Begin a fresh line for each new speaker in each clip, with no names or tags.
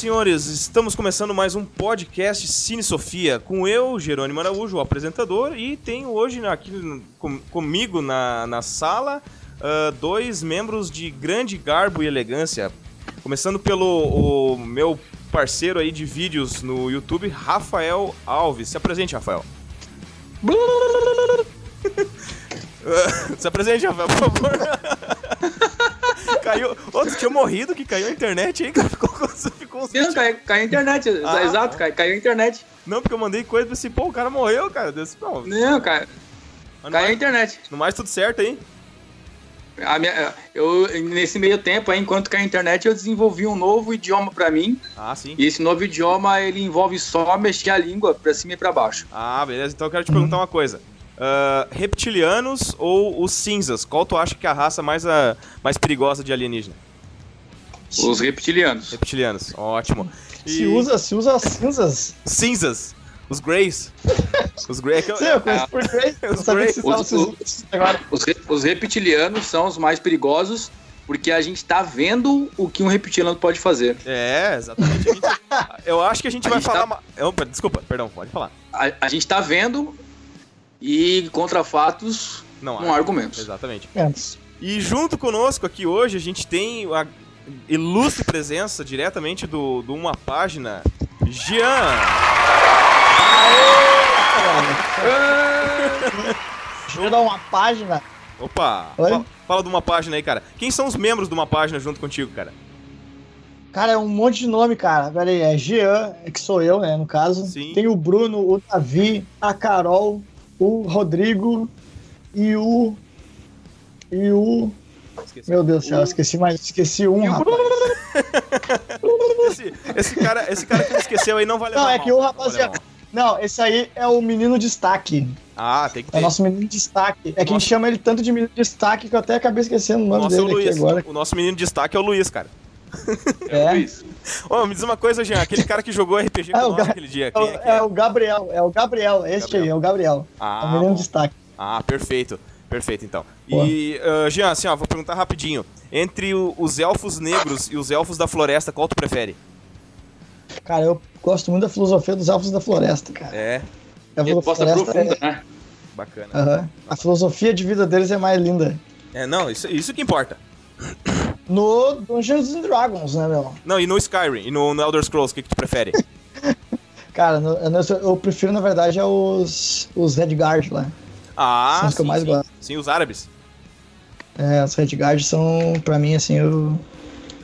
Senhores, estamos começando mais um podcast Cine Sofia com eu, Jerônimo Araújo, o apresentador, e tenho hoje aqui com, comigo na, na sala uh, dois membros de grande garbo e elegância. Começando pelo meu parceiro aí de vídeos no YouTube, Rafael Alves. Se apresente, Rafael. Se apresente, Rafael, por favor. Caiu. Outro tinha morrido que caiu a internet cara. Ficou, ficou
uns. Não, caiu, caiu a internet. Ah, exato, caiu, caiu a internet.
Não, porque eu mandei coisa pra esse, pô, o cara morreu, cara. Desse,
não, não, cara. Caiu mais, a internet.
No mais, tudo certo aí.
A minha, eu, nesse meio tempo, aí, enquanto caiu a internet, eu desenvolvi um novo idioma pra mim.
Ah, sim.
E esse novo idioma, ele envolve só mexer a língua pra cima e pra baixo.
Ah, beleza. Então eu quero te perguntar uma coisa. Uh, reptilianos ou os cinzas? Qual tu acha que é a raça mais, a, mais perigosa de alienígena?
Os reptilianos.
Reptilianos, ótimo.
E... Se usa, se usa cinzas.
Cinzas. Os Greys.
Os Greys. Sim, eu conheço por Greys.
Os, Greys. Os, os, os, os reptilianos são os mais perigosos porque a gente tá vendo o que um reptiliano pode fazer.
É, exatamente. Gente, eu acho que a gente a vai gente falar. Tá... Opa, desculpa, perdão, pode falar.
A, a gente tá vendo e contra fatos não, não há argumentos.
Exatamente. É. E junto conosco aqui hoje a gente tem a ilustre presença diretamente do, do Uma Página, Jean.
Jean dar uma página.
Opa, fala, fala de uma página aí, cara. Quem são os membros de uma página junto contigo, cara?
Cara, é um monte de nome, cara. Pera aí, é Jean, que sou eu, né, no caso. Sim. Tem o Bruno, o Davi, a Carol, o Rodrigo e o. E o. Esqueci. Meu Deus do céu, esqueci mais. Esqueci um, rapaz.
esse, esse, cara, esse cara que esqueceu aí não vai levar
Não, é
mal,
que o rapaziada. Não, esse aí é o menino destaque.
Ah, tem que ter.
É o nosso menino destaque. É que a gente chama ele tanto de menino destaque que eu até acabei esquecendo o nome Nossa, dele é o Luiz. agora.
O nosso menino destaque é o Luiz, cara.
É, é Luiz.
Ô, me diz uma coisa, Jean, aquele cara que jogou RPG com é, nós aquele dia.
É, é, é, é, o Gabriel, é o Gabriel, esse Gabriel. aí, é o Gabriel. Ah, é o menino destaque.
Ah, perfeito. Perfeito, então. E, uh, Jean, assim, ó, vou perguntar rapidinho. Entre o, os elfos negros e os elfos da floresta, qual tu prefere?
Cara, eu gosto muito da filosofia dos elfos da floresta, cara.
É.
A resposta profunda, é... né?
Bacana.
Uhum. A filosofia de vida deles é mais linda.
É, não, isso, isso que importa.
No Dungeons and Dragons, né, meu?
Não, e no Skyrim, e no, no Elder Scrolls, o que, que tu prefere?
Cara, no, eu, eu, prefiro, na verdade, é os, os Redguard lá.
Ah,
são os que eu mais
sim.
gosto.
Sim, os árabes.
É, os Redguard são, pra mim, assim,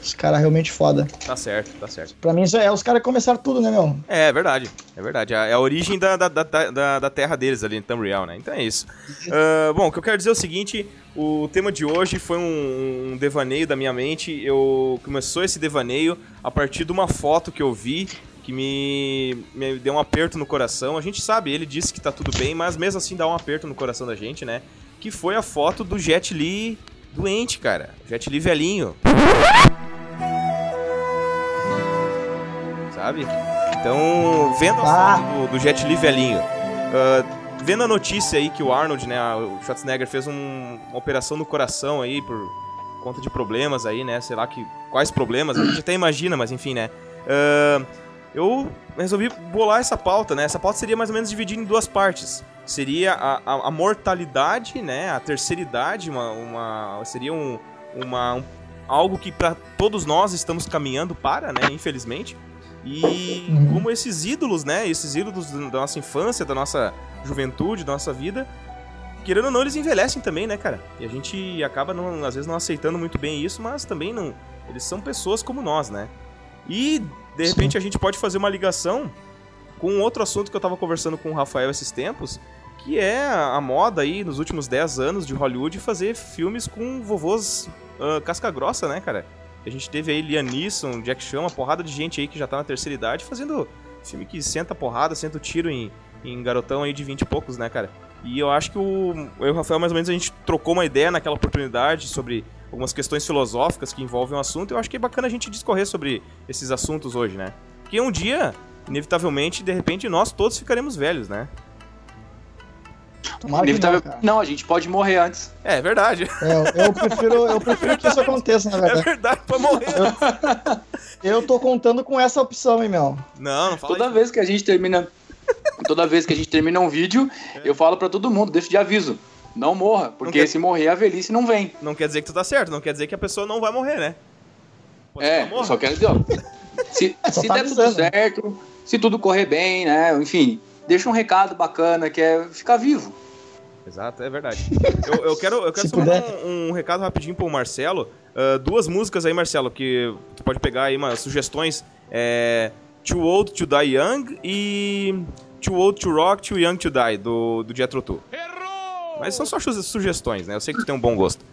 os caras realmente foda.
Tá certo, tá certo.
Pra mim, é os caras que começaram tudo, né, meu?
É, é verdade. É verdade. É a origem da, da, da, da, terra deles ali em Tamriel, né? Então é isso. Uh, bom, o que eu quero dizer é o seguinte: o tema de hoje foi um, um devaneio da minha mente. Eu começou esse devaneio a partir de uma foto que eu vi que me, me deu um aperto no coração. A gente sabe, ele disse que tá tudo bem, mas mesmo assim dá um aperto no coração da gente, né? Que foi a foto do Jet Li doente, cara. Jet Li velhinho. Sabe? Então, vendo a ah. foto do, do Jet Li velhinho, uh, vendo a notícia aí que o Arnold, né, o Schwarzenegger fez um, uma operação no coração aí por conta de problemas aí, né, sei lá que quais problemas, a gente até imagina, mas enfim, né. Uh, eu resolvi bolar essa pauta, né? Essa pauta seria mais ou menos dividida em duas partes. Seria a, a, a mortalidade, né? A terceira idade, uma, uma seria um, uma, um, algo que para todos nós estamos caminhando para, né? Infelizmente. E uhum. como esses ídolos, né? Esses ídolos da nossa infância, da nossa juventude, da nossa vida, querendo ou não, eles envelhecem também, né, cara? E a gente acaba, não, às vezes, não aceitando muito bem isso, mas também não. Eles são pessoas como nós, né? E de repente Sim. a gente pode fazer uma ligação com outro assunto que eu tava conversando com o Rafael esses tempos, que é a moda aí nos últimos 10 anos de Hollywood fazer filmes com vovôs uh, casca grossa, né, cara? A gente teve aí Liam Neeson, Jack Chan, uma porrada de gente aí que já tá na terceira idade fazendo filme que senta porrada, senta o tiro em, em garotão aí de 20 e poucos, né, cara? E eu acho que o, eu e o Rafael, mais ou menos, a gente trocou uma ideia naquela oportunidade sobre algumas questões filosóficas que envolvem o assunto. Eu acho que é bacana a gente discorrer sobre esses assuntos hoje, né? Porque um dia, inevitavelmente, de repente, nós todos ficaremos velhos, né?
Inevitavel... Não, não, a gente pode morrer antes.
É, é verdade.
É, eu, prefiro, eu prefiro que isso aconteça, na verdade.
É verdade, pra morrer.
Eu, Eu tô contando com essa opção, hein, meu?
Não, não fala Toda isso. vez que a gente termina. Toda vez que a gente termina um vídeo, eu falo para todo mundo, deixo de aviso. Não morra, porque quer... se morrer a velhice não vem.
Não quer dizer que tu tá certo, não quer dizer que a pessoa não vai morrer, né?
Pode é, só quero dizer, ó. Se, é, se tá der tudo certo, se tudo correr bem, né? Enfim, deixa um recado bacana que é ficar vivo.
Exato, é verdade. eu, eu quero, eu quero só um, um, recado rapidinho pro Marcelo. Uh, duas músicas aí, Marcelo, que tu pode pegar aí umas sugestões. É, Too Old to Die Young e Too Old to Rock, Too Young to Die, do, do Jethro Tull. Mas são só sugestões, né? Eu sei que tu tem um bom gosto.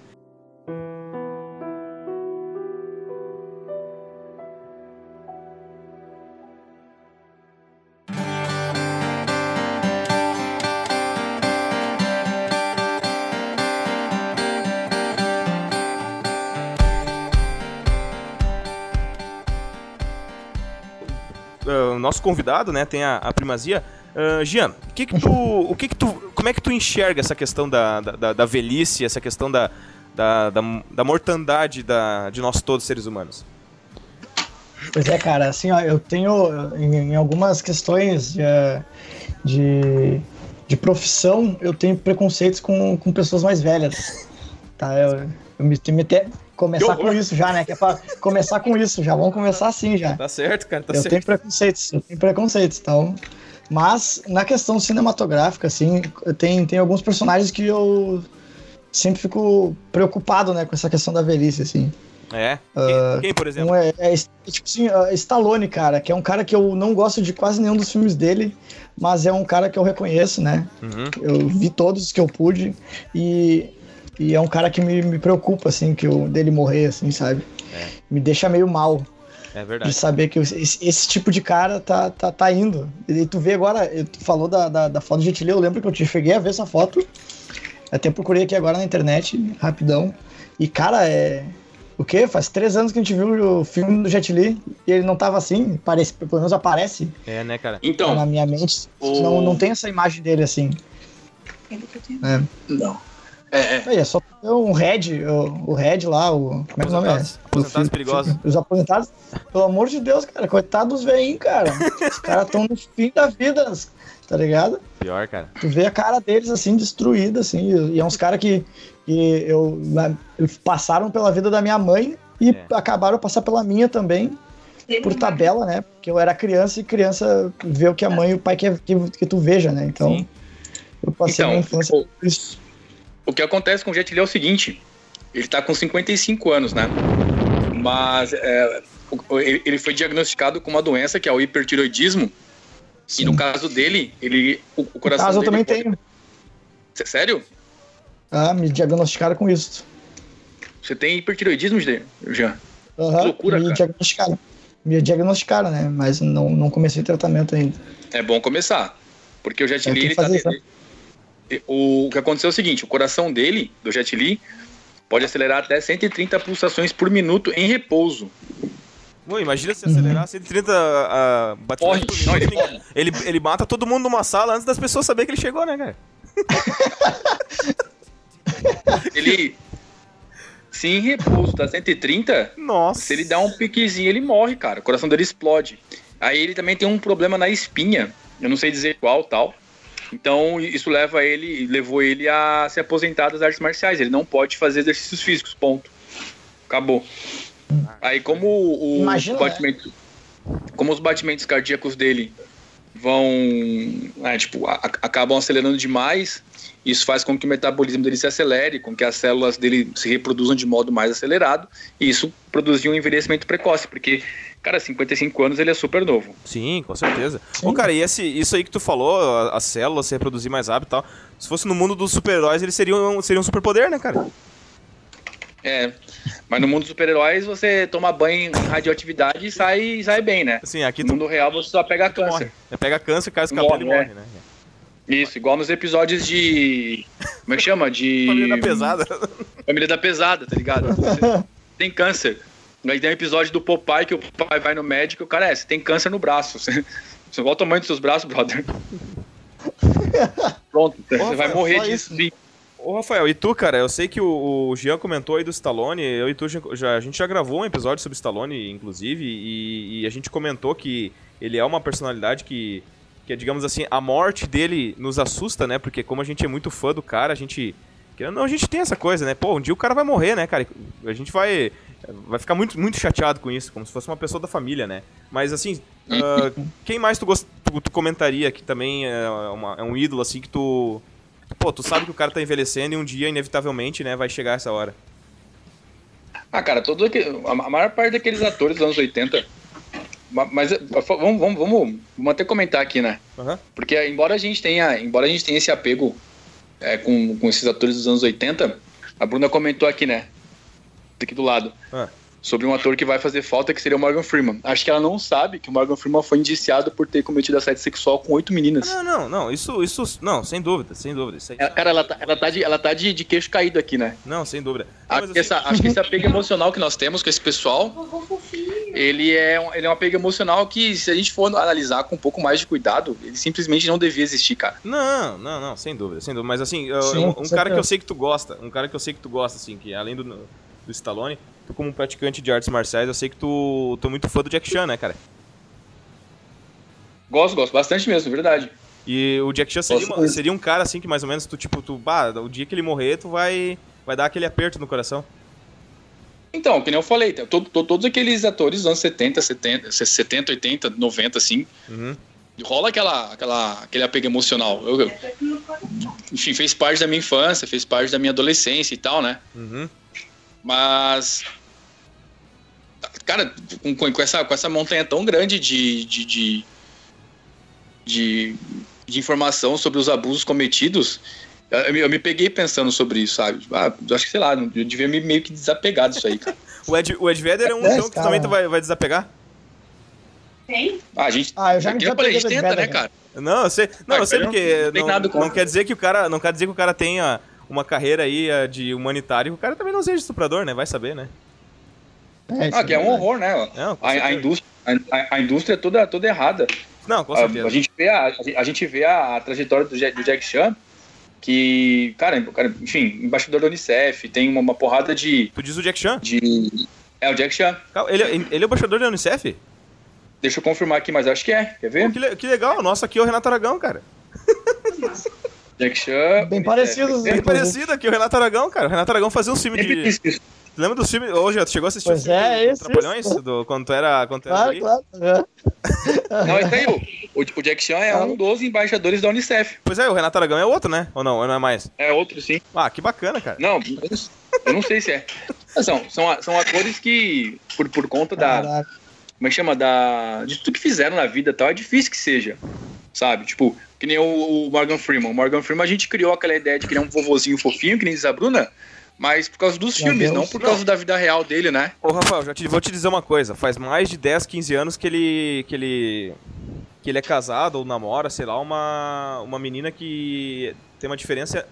Convidado, né, tem a, a primazia. Uh, Jean, que que tu, o que que tu, como é que tu enxerga essa questão da, da, da velhice, essa questão da, da, da, da mortandade da, de nós todos seres humanos?
Pois é, cara, assim, ó, eu tenho em, em algumas questões de, de, de, profissão, eu tenho preconceitos com, com pessoas mais velhas. Tá, eu, eu me, me até começar com isso já, né? Que é pra começar com isso, já vamos começar assim já.
Tá certo, cara, tá
eu
certo.
Tenho preconceitos, eu tenho preconceitos, então mas na questão cinematográfica, assim, tem, tem alguns personagens que eu sempre fico preocupado, né, com essa questão da velhice, assim.
É? Quem, uh, quem por exemplo? Um
é, é, tipo assim, uh, Stallone, cara, que é um cara que eu não gosto de quase nenhum dos filmes dele, mas é um cara que eu reconheço, né? Uhum. Eu vi todos que eu pude e, e é um cara que me, me preocupa, assim, que eu, dele morrer, assim, sabe? É. Me deixa meio mal.
É verdade.
De saber que esse, esse, tipo de cara tá, tá, tá indo. E tu vê agora, tu falou da, da, da foto do Jet Li, eu lembro que eu te cheguei a ver essa foto. Até procurei aqui agora na internet, rapidão. E, cara, é. O quê? Faz três anos que a gente viu o filme do Jet Li e ele não tava assim, parece, pelo menos aparece.
É, né, cara?
Então. Na minha mente. O... Não, não tem essa imagem dele assim.
É. Não. É,
é. é só um Red, o, o Red lá, o. Como é que o nome é?
Aposentados perigosos.
Os aposentados, pelo amor de Deus, cara, coitados dos veinhos, cara. Os caras estão no fim da vida, tá ligado?
Pior, cara.
Tu vê a cara deles assim, destruída, assim. E é uns caras que, que eu, passaram pela vida da minha mãe e é. acabaram passar pela minha também. Por tabela, né? Porque eu era criança e criança vê o que a mãe e o pai quer que, que tu veja, né? Então, Sim. eu passei então, minha infância por isso.
O que acontece com o Jet Li é o seguinte: ele está com 55 anos, né? Mas é, ele foi diagnosticado com uma doença que é o hipertiroidismo. Sim. E no caso dele, ele, o, o coração. No caso,
eu também pode... tenho.
Sério?
Ah, me diagnosticaram com isso.
Você tem hipertiroidismo,
Jean? Uhum, loucura, me cara. diagnosticaram. Me diagnosticaram, né? Mas não, não comecei tratamento ainda.
É bom começar. Porque o Jet Li, ele tá, o que aconteceu é o seguinte: o coração dele, do Jet Li, pode acelerar até 130 pulsações por minuto em repouso.
Pô, imagina se acelerar 130 uh, batimentos por minuto. Não, ele, ele, ele, mata todo mundo numa sala antes das pessoas saberem que ele chegou, né, cara?
ele. Se em repouso tá 130,
Nossa.
se ele dá um piquezinho, ele morre, cara. O coração dele explode. Aí ele também tem um problema na espinha. Eu não sei dizer qual tal. Então, isso leva ele, levou ele a se aposentar das artes marciais. Ele não pode fazer exercícios físicos, ponto. Acabou. Aí, como o Imagina, né? como os batimentos cardíacos dele vão, né, tipo, a, acabam acelerando demais, isso faz com que o metabolismo dele se acelere, com que as células dele se reproduzam de modo mais acelerado, e isso produzir um envelhecimento precoce, porque Cara, 55 anos ele é super novo.
Sim, com certeza. Sim. Ô, cara, e esse, isso aí que tu falou, as células se reproduzir mais rápido e tal, se fosse no mundo dos super-heróis, eles seriam, seriam um superpoder, né, cara?
É, mas no mundo dos super-heróis você toma banho em radioatividade e sai, sai bem, né?
Sim, aqui
no tu... mundo real você só pega câncer.
Morre. É, pega câncer, cai os cabelos e morre, né?
Isso, igual nos episódios de. Como é que chama? De.
Família da Pesada.
Família da Pesada, tá ligado? Você tem câncer. Aí tem um episódio do Popeye que o pai vai no médico e o cara é, você tem câncer no braço. Você, você o tamanho dos seus braços, brother. Pronto, você vai morrer disso. Sim.
Ô, Rafael, e tu, cara? Eu sei que o, o Jean comentou aí do Stallone. Eu e tu, já, a gente já gravou um episódio sobre Stallone, inclusive, e, e a gente comentou que ele é uma personalidade que, que, digamos assim, a morte dele nos assusta, né? Porque como a gente é muito fã do cara, a gente. Não, a gente tem essa coisa, né? Pô, um dia o cara vai morrer, né, cara? A gente vai vai ficar muito, muito chateado com isso, como se fosse uma pessoa da família, né? Mas assim, uh, quem mais tu, gost... tu, tu, comentaria que também é, uma, é, um ídolo, assim, que tu. Pô, tu sabe que o cara tá envelhecendo e um dia, inevitavelmente, né, vai chegar essa hora.
Ah, cara, todo aquele, a maior parte daqueles atores dos anos 80. Mas vamos, vamos, vamos, vamos até comentar aqui, né? Uhum. Porque embora a gente tenha, embora a gente tenha esse apego é, com, com esses atores dos anos 80, a Bruna comentou aqui, né? aqui do lado. Ah. Sobre um ator que vai fazer falta, que seria o Morgan Freeman. Acho que ela não sabe que o Morgan Freeman foi indiciado por ter cometido assédio sexual com oito meninas.
Não, não, não. Isso, isso. Não, sem dúvida, sem dúvida. Isso
aí... Cara, ela tá, ela tá, de, ela tá de, de queixo caído aqui, né?
Não, sem dúvida.
Acho, assim... que essa, acho que esse apego emocional que nós temos com esse pessoal. Ele é, um, ele é um apego emocional que, se a gente for analisar com um pouco mais de cuidado, ele simplesmente não devia existir, cara.
Não, não, não, sem dúvida, sem dúvida. Mas assim, Sim, um, um cara que eu sei que tu gosta, um cara que eu sei que tu gosta, assim, que além do, do Stallone, tu como praticante de artes marciais, eu sei que tu, tu é muito fã do Jack Chan, né, cara?
Gosto, gosto bastante mesmo, verdade.
E o Jack Chan seria, uma, seria um cara assim que mais ou menos tu, tipo, tu, bah, o dia que ele morrer, tu vai, vai dar aquele aperto no coração.
Então, que nem eu falei, todo, todo, todos aqueles atores dos anos 70, 70, 70, 80, 90, assim, uhum. rola aquela, aquela, aquele apego emocional. Eu, eu, enfim, fez parte da minha infância, fez parte da minha adolescência e tal, né? Uhum. Mas. Cara, com, com, essa, com essa montanha tão grande de, de, de, de, de informação sobre os abusos cometidos, eu, eu, me peguei pensando sobre isso, sabe? Ah, acho que, sei lá, eu devia me meio que desapegar disso aí, cara.
o, Ed, o Ed Vedder é um é, então que também tu vai, vai desapegar?
Tem? Ah, a gente. Ah, eu já me
falei,
a gente tenta, né, cara?
Não, eu sei. Não, ah, eu sei porque. Não, não, não, quer dizer que o cara. Não quer dizer que o cara tenha uma carreira aí de humanitário, o cara também não seja estuprador, né? Vai saber, né?
É, ah, que é um horror, né? Não, a, a, indústria, a, a, indústria é toda, toda errada.
Não, com certeza.
A, a gente vê, a, a gente vê a, trajetória do Jack, do Jack Chan, que, cara, cara, enfim, embaixador da Unicef, tem uma, uma, porrada de...
Tu diz o Jack Chan?
De... É, o Jack Chan.
Ele, ele é embaixador da Unicef?
Deixa eu confirmar aqui, mas acho que é. Quer ver?
Pô, que, que legal. Nossa, aqui é o Renato Aragão, cara.
Jack Chan.
Bem parecido.
Bem parecido aqui, o Renato Aragão, cara. O Renato Aragão fazia um filme de. Lembra do filme? Hoje, tu chegou a assistir
pois o filme é,
esse, Trapalhões? Do, quando tu era. Quando tu
claro,
era
claro.
É. Não, isso aí, o, o Jack Chan é um dos embaixadores da Unicef.
Pois é, o Renato Aragão é outro, né? Ou não? Ou não é mais?
É outro, sim.
Ah, que bacana, cara.
Não, eu não sei se é. São, são, são atores que, por, por conta da. Caraca. Como é que chama? Da, de tudo que fizeram na vida e tal, é difícil que seja. Sabe? Tipo, que nem o, Morgan Freeman. O Morgan Freeman a gente criou aquela ideia de criar um vovozinho fofinho, que nem diz a Bruna, mas por causa dos Meu filmes, Deus. não por causa da vida real dele, né?
Ô, Rafael, já te, vou te dizer uma coisa. Faz mais de 10, 15 anos que ele. que ele. que ele é casado ou namora, sei lá, uma. uma menina que tem uma diferença,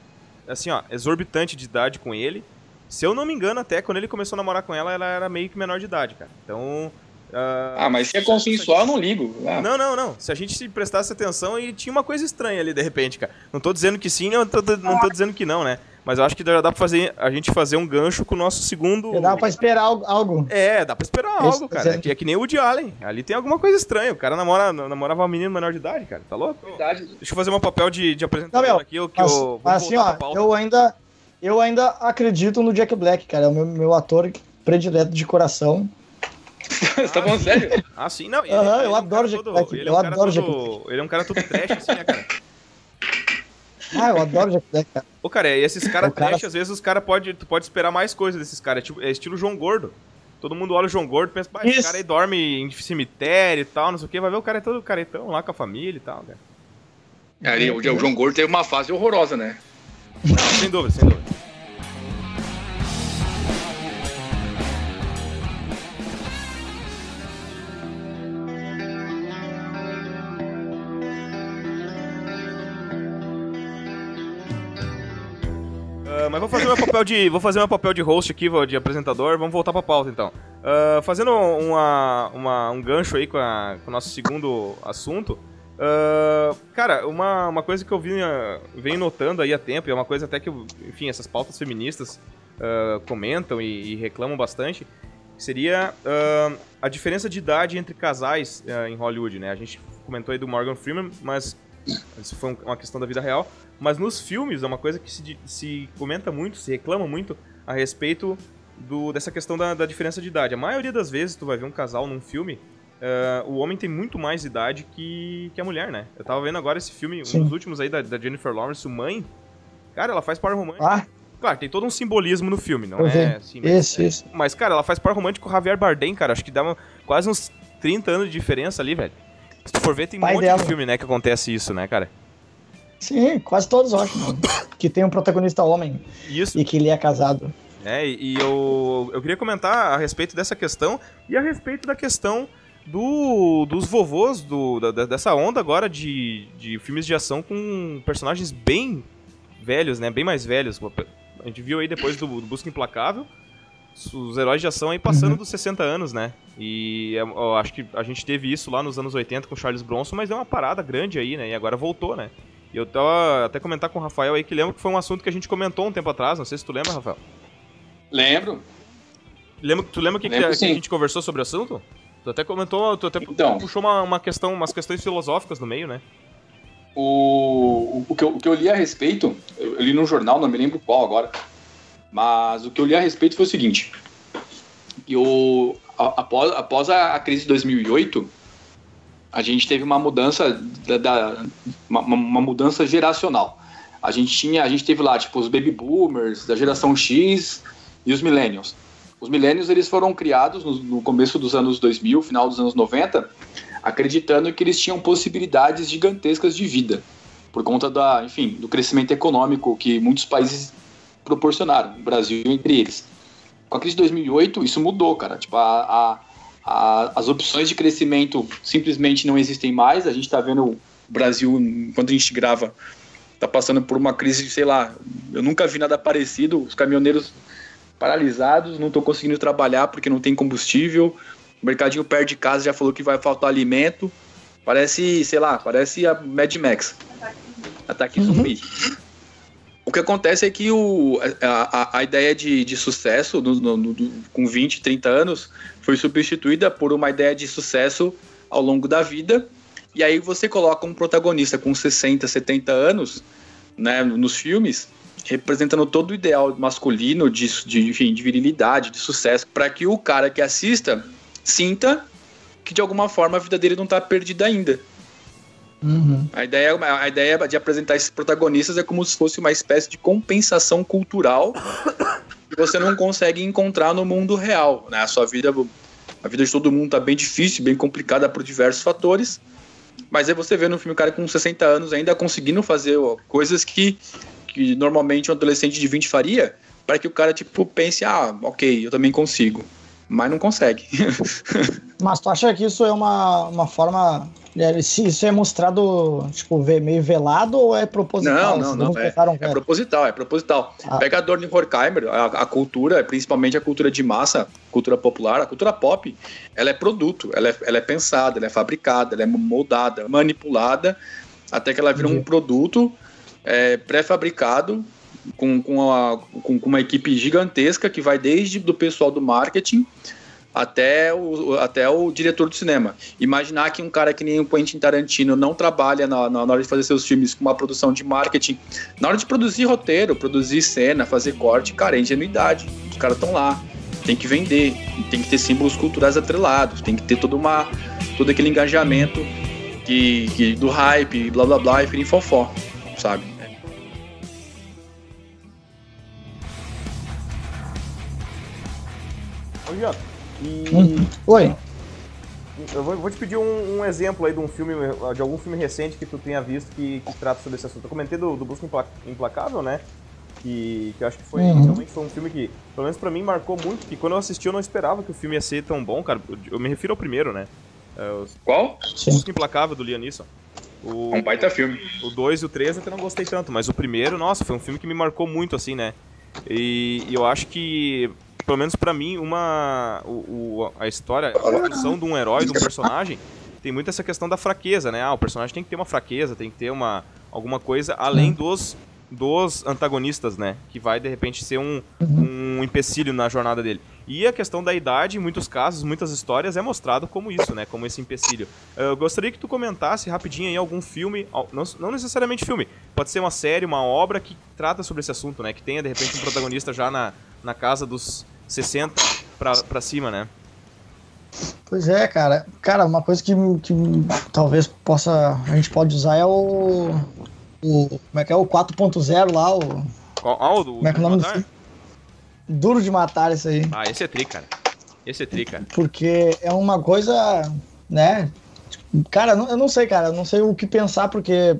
assim, ó, exorbitante de idade com ele. Se eu não me engano, até quando ele começou a namorar com ela, ela era meio que menor de idade, cara. Então,
Uh, ah, mas se é consensual, eu não ligo. Ah.
Não, não, não. Se a gente prestasse atenção e tinha uma coisa estranha ali de repente, cara. Não tô dizendo que sim, não tô, não tô dizendo que não, né? Mas eu acho que já dá pra fazer, a gente fazer um gancho com o nosso segundo.
Dá pra esperar algo.
É, dá pra esperar Esse, algo, cara. É que, é que nem o Woody Allen. Ali tem alguma coisa estranha. O cara namora, namorava uma menina menor de idade, cara. Tá louco? Verdade. Deixa eu fazer um papel de, de apresentador não, meu, aqui. Que
mas,
eu,
mas assim, ó, eu ainda, eu ainda acredito no Jack Black, cara. É o meu, meu ator predileto de coração.
Você tá falando sério?
Ah, sim, não.
Ele, Aham, eu é adoro Jack Black.
Ele é um eu adoro Jack Black. Ele é um cara todo trash, assim, né, cara?
Ah, eu adoro Jack Black, cara.
Ô, cara, e esses caras trash, cara... às vezes os caras pode, tu pode esperar mais coisas desses caras. É, tipo, é estilo João Gordo. Todo mundo olha o João Gordo e pensa, pá, esse cara aí dorme em cemitério e tal, não sei o que. Vai ver o cara é todo caretão lá com a família e tal, cara.
É, o, o João Gordo teve uma fase horrorosa, né?
Não, sem dúvida, sem dúvida. Mas vou fazer meu papel de. Vou fazer meu papel de host aqui, de apresentador. Vamos voltar pra pauta então. Uh, fazendo uma, uma, um gancho aí com, a, com o nosso segundo assunto. Uh, cara, uma, uma coisa que eu vinha, venho notando aí há tempo, e é uma coisa até que, enfim, essas pautas feministas uh, comentam e, e, reclamam bastante, seria uh, a diferença de idade entre casais em Hollywood, né? A gente comentou aí do Morgan Freeman, mas isso foi uma questão da vida real. Mas nos filmes é uma coisa que se, se comenta muito, se reclama muito a respeito do, dessa questão da, da diferença de idade. A maioria das vezes tu vai ver um casal num filme Uh, o homem tem muito mais idade que, que a mulher, né? Eu tava vendo agora esse filme, Sim. um dos últimos aí da, da, Jennifer Lawrence, o Mãe. Cara, ela faz par romântico. Ah. Claro, tem todo um simbolismo no filme, não é
assim. Mas,
é, mas, cara, ela faz par romântico com o Javier Bardem, cara. Acho que dá uma, quase uns 30 anos de diferença ali, velho. Se tu for ver, tem um monte dela. de filme, né, que acontece isso, né, cara?
Sim, quase todos, eu acho. que tem um protagonista homem.
Isso.
E que ele é casado.
É, e eu, eu queria comentar a respeito dessa questão e a respeito da questão do, dos vovôs do, da, dessa onda agora de, de filmes de ação com personagens bem velhos, né? Bem mais velhos. A gente viu aí depois do, do Busca Implacável os heróis de ação aí passando uhum. dos 60 anos, né? E eu acho que a gente teve isso lá nos anos 80 com Charles Bronson, mas deu uma parada grande aí, né? E agora voltou, né? E eu tava até comentar com o Rafael aí que lembro que foi um assunto que a gente comentou um tempo atrás, não sei se tu lembra, Rafael.
Lembro.
Lembra, tu lembra que, lembro, que, que, a gente conversou sobre o assunto? Tu até comentou, tu até então, puxou uma, uma questão, umas questões filosóficas no meio, né?
O, o, que eu, o que eu li a respeito, eu li num jornal, não me lembro qual agora, mas o que eu li a respeito foi o seguinte: que o, após, após a, a crise de 2008, a gente teve uma mudança da, da uma, uma, mudança geracional. A gente tinha, a gente teve lá tipo os baby boomers da geração X e os millennials. Os milênios eles foram criados no, no, começo dos anos 2000, final dos anos 90, acreditando que eles tinham possibilidades gigantescas de vida, por conta da, enfim, do crescimento econômico que muitos países proporcionaram, o Brasil entre eles. Com a crise de 2008, isso mudou, cara. Tipo, a, a, a, as opções de crescimento simplesmente não existem mais. A gente está vendo o Brasil, enquanto a gente grava, está passando por uma crise, sei lá, eu nunca vi nada parecido. Os caminhoneiros paralisados, não estou conseguindo trabalhar porque não tem combustível. O mercadinho perto de casa já falou que vai faltar alimento. Parece, sei lá, parece a Mad Max. Ataque uhum. O que acontece é que o, a, a ideia de, de sucesso no, no, no, com 20, 30 anos foi substituída por uma ideia de sucesso ao longo da vida. E aí você coloca um protagonista com 60, 70 anos né, nos filmes representando todo o ideal masculino de, de, enfim, de virilidade, de sucesso, para que o cara que assista sinta que de alguma forma a vida dele não está perdida ainda. Uhum. A, ideia, a ideia de apresentar esses protagonistas é como se fosse uma espécie de compensação cultural que você não consegue encontrar no mundo real. Né? A sua vida, a vida de todo mundo está bem difícil, bem complicada por diversos fatores. Mas aí você vê no filme o cara com 60 anos ainda conseguindo fazer ó, coisas que que normalmente um adolescente de 20 faria, para que o cara, tipo, pense, ah, ok, eu também consigo. Mas não consegue.
Mas tu acha que isso é uma, uma forma. É, se isso é mostrado, tipo, meio velado ou é proposital?
Não, não, não. É, é, proposital, é proposital. Ah. Pega a Dorn Horkheimer, a, a cultura, principalmente a cultura de massa, cultura popular, a cultura pop, ela é produto, ela é, ela é pensada, ela é fabricada, ela é moldada, manipulada, até que ela vira um produto é, pré-fabricado com, com, a, com, com, uma equipe gigantesca que vai desde do pessoal do marketing até o, até o diretor do cinema. Imaginar que um cara que nem o Quentin Tarantino não trabalha na, na, hora de fazer seus filmes com uma produção de marketing, na hora de produzir roteiro, produzir cena, fazer corte, cara, é ingenuidade. Os caras estão lá, tem que vender, tem que ter símbolos culturais atrelados, tem que ter toda uma, todo aquele engajamento que, que do hype, blá blá blá, e firim fofó, sabe?
Jota, e...
Hum. Oi.
Eu vou, vou, te pedir um, um, exemplo aí de um filme, de algum filme recente que tu tenha visto que, que trata sobre esse assunto. Eu comentei do, do Busca Implacável, né? Que, que eu acho que foi, uhum. realmente foi um filme que, pelo menos pra mim, marcou muito. Que quando eu assisti eu não esperava que o filme ia ser tão bom, cara. Eu me refiro ao primeiro, né?
É, Qual?
O Busca Implacável, do Liam Neeson.
O, um baita filme.
O 2 e o 3 até não gostei tanto, mas o primeiro, nossa, foi um filme que me marcou muito, assim, né? E, e eu acho que pelo menos para mim, uma o, o, a história, a construção de um herói, de um personagem, tem muito essa questão da fraqueza, né? Ah, o personagem tem que ter uma fraqueza, tem que ter uma alguma coisa além dos dos antagonistas, né? Que vai de repente ser um, uhum. um empecilho na jornada dele. E a questão da idade, em muitos casos, muitas histórias, é mostrado como isso, né? Como esse empecilho. Eu gostaria que tu comentasse rapidinho aí algum filme, não, não necessariamente filme, pode ser uma série, uma obra que trata sobre esse assunto, né? Que tenha de repente um protagonista já na, na casa dos 60 pra, pra cima, né?
Pois é, cara. Cara, uma coisa que, que talvez possa. A gente pode usar é o o. Como é que é? O 4.0 lá, o.
Qual? Ah, o do,
como é que é o nome do? Duro de matar isso aí.
Ah, esse é tri, cara. Esse é tri, cara.
Porque é uma coisa, né? Cara, eu não sei, cara. Eu não sei o que pensar, porque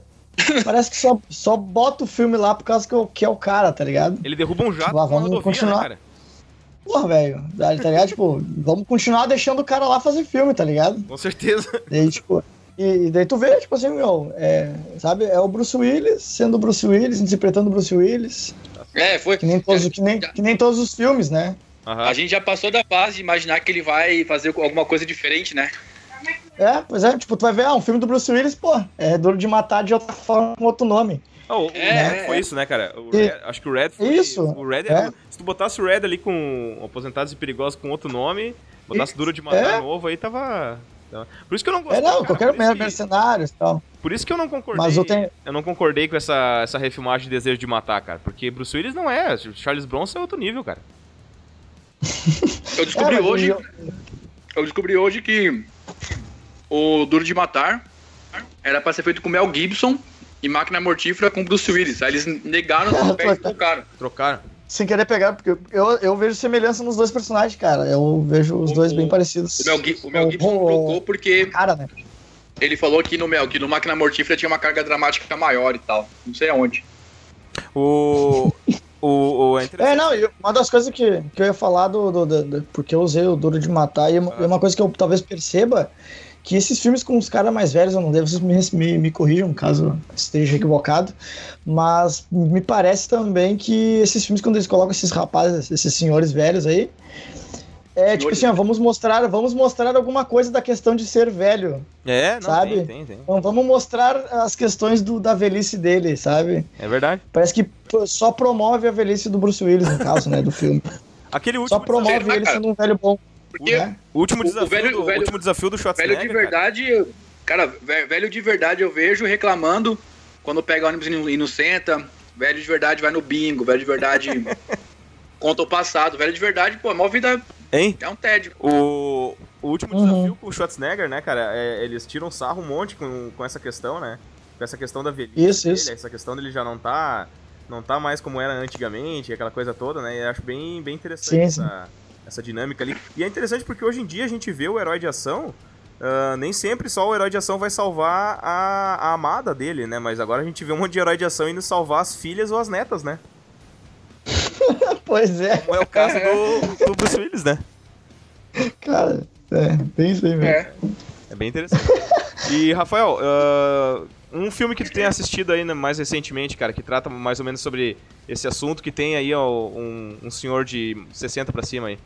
Parece que só, só bota o filme lá por causa que, eu, que é o cara, tá ligado?
Ele derruba um jato lá,
vamos rodovia, né, continuar. Né, cara? Porra, velho, tá ligado? tipo, vamos continuar deixando o cara lá fazer filme, tá ligado?
Com certeza.
E aí, tipo, e, e daí tu vê, tipo assim, meu, é, sabe, é o Bruce Willis sendo o Bruce Willis, interpretando o Bruce Willis.
É, foi.
Que nem todos, que nem, que nem todos os filmes, né?
Uhum. A gente já passou da fase de imaginar que ele vai fazer alguma coisa diferente, né?
É, pois é, tipo, tu vai ver, ah, um filme do Bruce Willis, pô, é duro de matar de outra forma com outro nome.
Oh, o é, Red foi isso, né, cara? Red, acho que o Red foi.
Isso.
O Red é. Se tu botasse o Red ali com Aposentados e Perigosos com outro nome, botasse e, Duro de Matar é. novo, aí tava. Por isso que eu não gostei.
É, não, qualquer que... mercenários e tal.
Por isso que eu não concordei. Mas eu, tenho... eu não concordei com essa, essa refilmagem de Desejo de Matar, cara. Porque Bruce Willis não é. Charles Bronson é outro nível, cara.
eu descobri é, hoje. Eu... eu... descobri hoje que o Duro de Matar era pra ser feito com Mel Gibson e Máquina Mortífera com Bruce Willis. Aí eles negaram o papel e trocaram.
Trocaram
sem querer pegar, porque eu, eu vejo semelhança nos dois personagens, cara. Eu vejo os o, dois bem parecidos.
O Mel, o Mel Gibson o, trocou porque.
Cara, né?
Ele falou que no Mel, que no Máquina Mortífera tinha uma carga dramática maior e tal. Não sei aonde.
O. o, o
é, é, não, uma das coisas que, que eu ia falar do, do, do, do Porque eu usei o Duro de Matar, e uma, ah. uma coisa que eu talvez perceba que esses filmes com os caras mais velhos, eu não devo, vocês me, me, me corrijam caso esteja equivocado, mas me parece também que esses filmes, quando eles colocam esses rapazes, esses senhores velhos aí, é tipo assim, ó, vamos mostrar, vamos mostrar alguma coisa da questão de ser velho.
É, não,
sabe?
Tem, tem, tem.
Então vamos mostrar as questões do, da velhice dele, sabe?
É verdade.
Parece que só promove a velhice do Bruce Willis, no caso, né, do filme.
Aquele último
só promove ele sendo um velho bom.
Porque né? o, último desafio, o, velho, do, velho, último desafio do Schwarzenegger.
Velho de verdade, cara, cara, velho de verdade eu vejo reclamando quando pega ônibus e não senta. Velho de verdade vai no bingo, velho de verdade conta o passado. Velho de verdade, pô, a maior vida
hein?
é um tédio.
O, o último uhum. desafio com o Schwarzenegger, né, cara, é, eles tiram sarro um monte com, com essa questão, né? Com essa questão da velhice
isso,
dele,
isso.
essa questão dele já não tá não tá mais como era antigamente, aquela coisa toda, né? E acho bem, bem interessante sim, essa, sim essa dinâmica ali. E é interessante porque hoje em dia a gente vê o herói de ação. Uh, nem sempre só o herói de ação vai salvar a, a, amada dele, né? Mas agora a gente vê um monte de herói de ação indo salvar as filhas ou as netas, né?
pois é.
Como é o caso do, do Bruce Willis, né?
Cara, é, bem isso aí mesmo. É.
é bem interessante. E, Rafael, uh, um filme que tu tem assistido aí né, mais recentemente, cara, que trata mais ou menos sobre esse assunto, que tem aí ó, um, um senhor de 60 pra cima aí.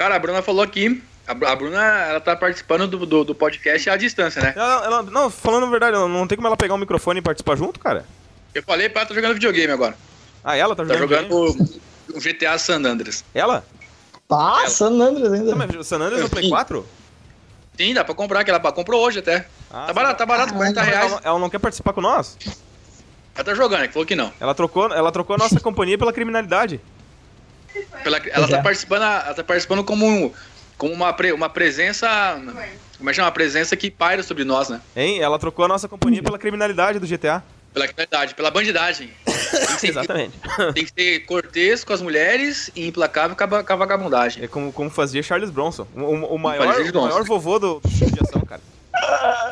Cara, a Bruna falou aqui. A Bruna, ela tá participando do, do, do podcast à distância, né?
Ela, ela, não, falando a verdade, não tem como ela pegar o microfone e participar junto, cara?
Eu falei pra ela tá jogando videogame agora.
Ah, ela tá jogando
Tá jogando o, GTA San Andreas.
Ela?
Ah, ela. San Andreas ainda. Não,
mas San Andreas no Play 4?
Sim, dá pra comprar, que ela comprou hoje até. Ah, tá, barato, tá barato, 40 reais.
Ela, ela não quer participar com nós?
Ela tá jogando, que falou que não.
Ela trocou, ela trocou a nossa companhia pela criminalidade.
Pela, ela tá é. participando, ela tá participando como, como uma, pre, uma presença. Como é que chama? Uma presença que paira sobre nós, né?
Hein? Ela trocou a nossa companhia pela criminalidade do GTA.
Pela criminalidade, pela bandidagem.
Exatamente.
Tem que ser cortês com as mulheres e implacável com a, vagabundagem.
É como, como fazia Charles Bronson. O, o, o maior, o maior vovô do, do de ação, cara.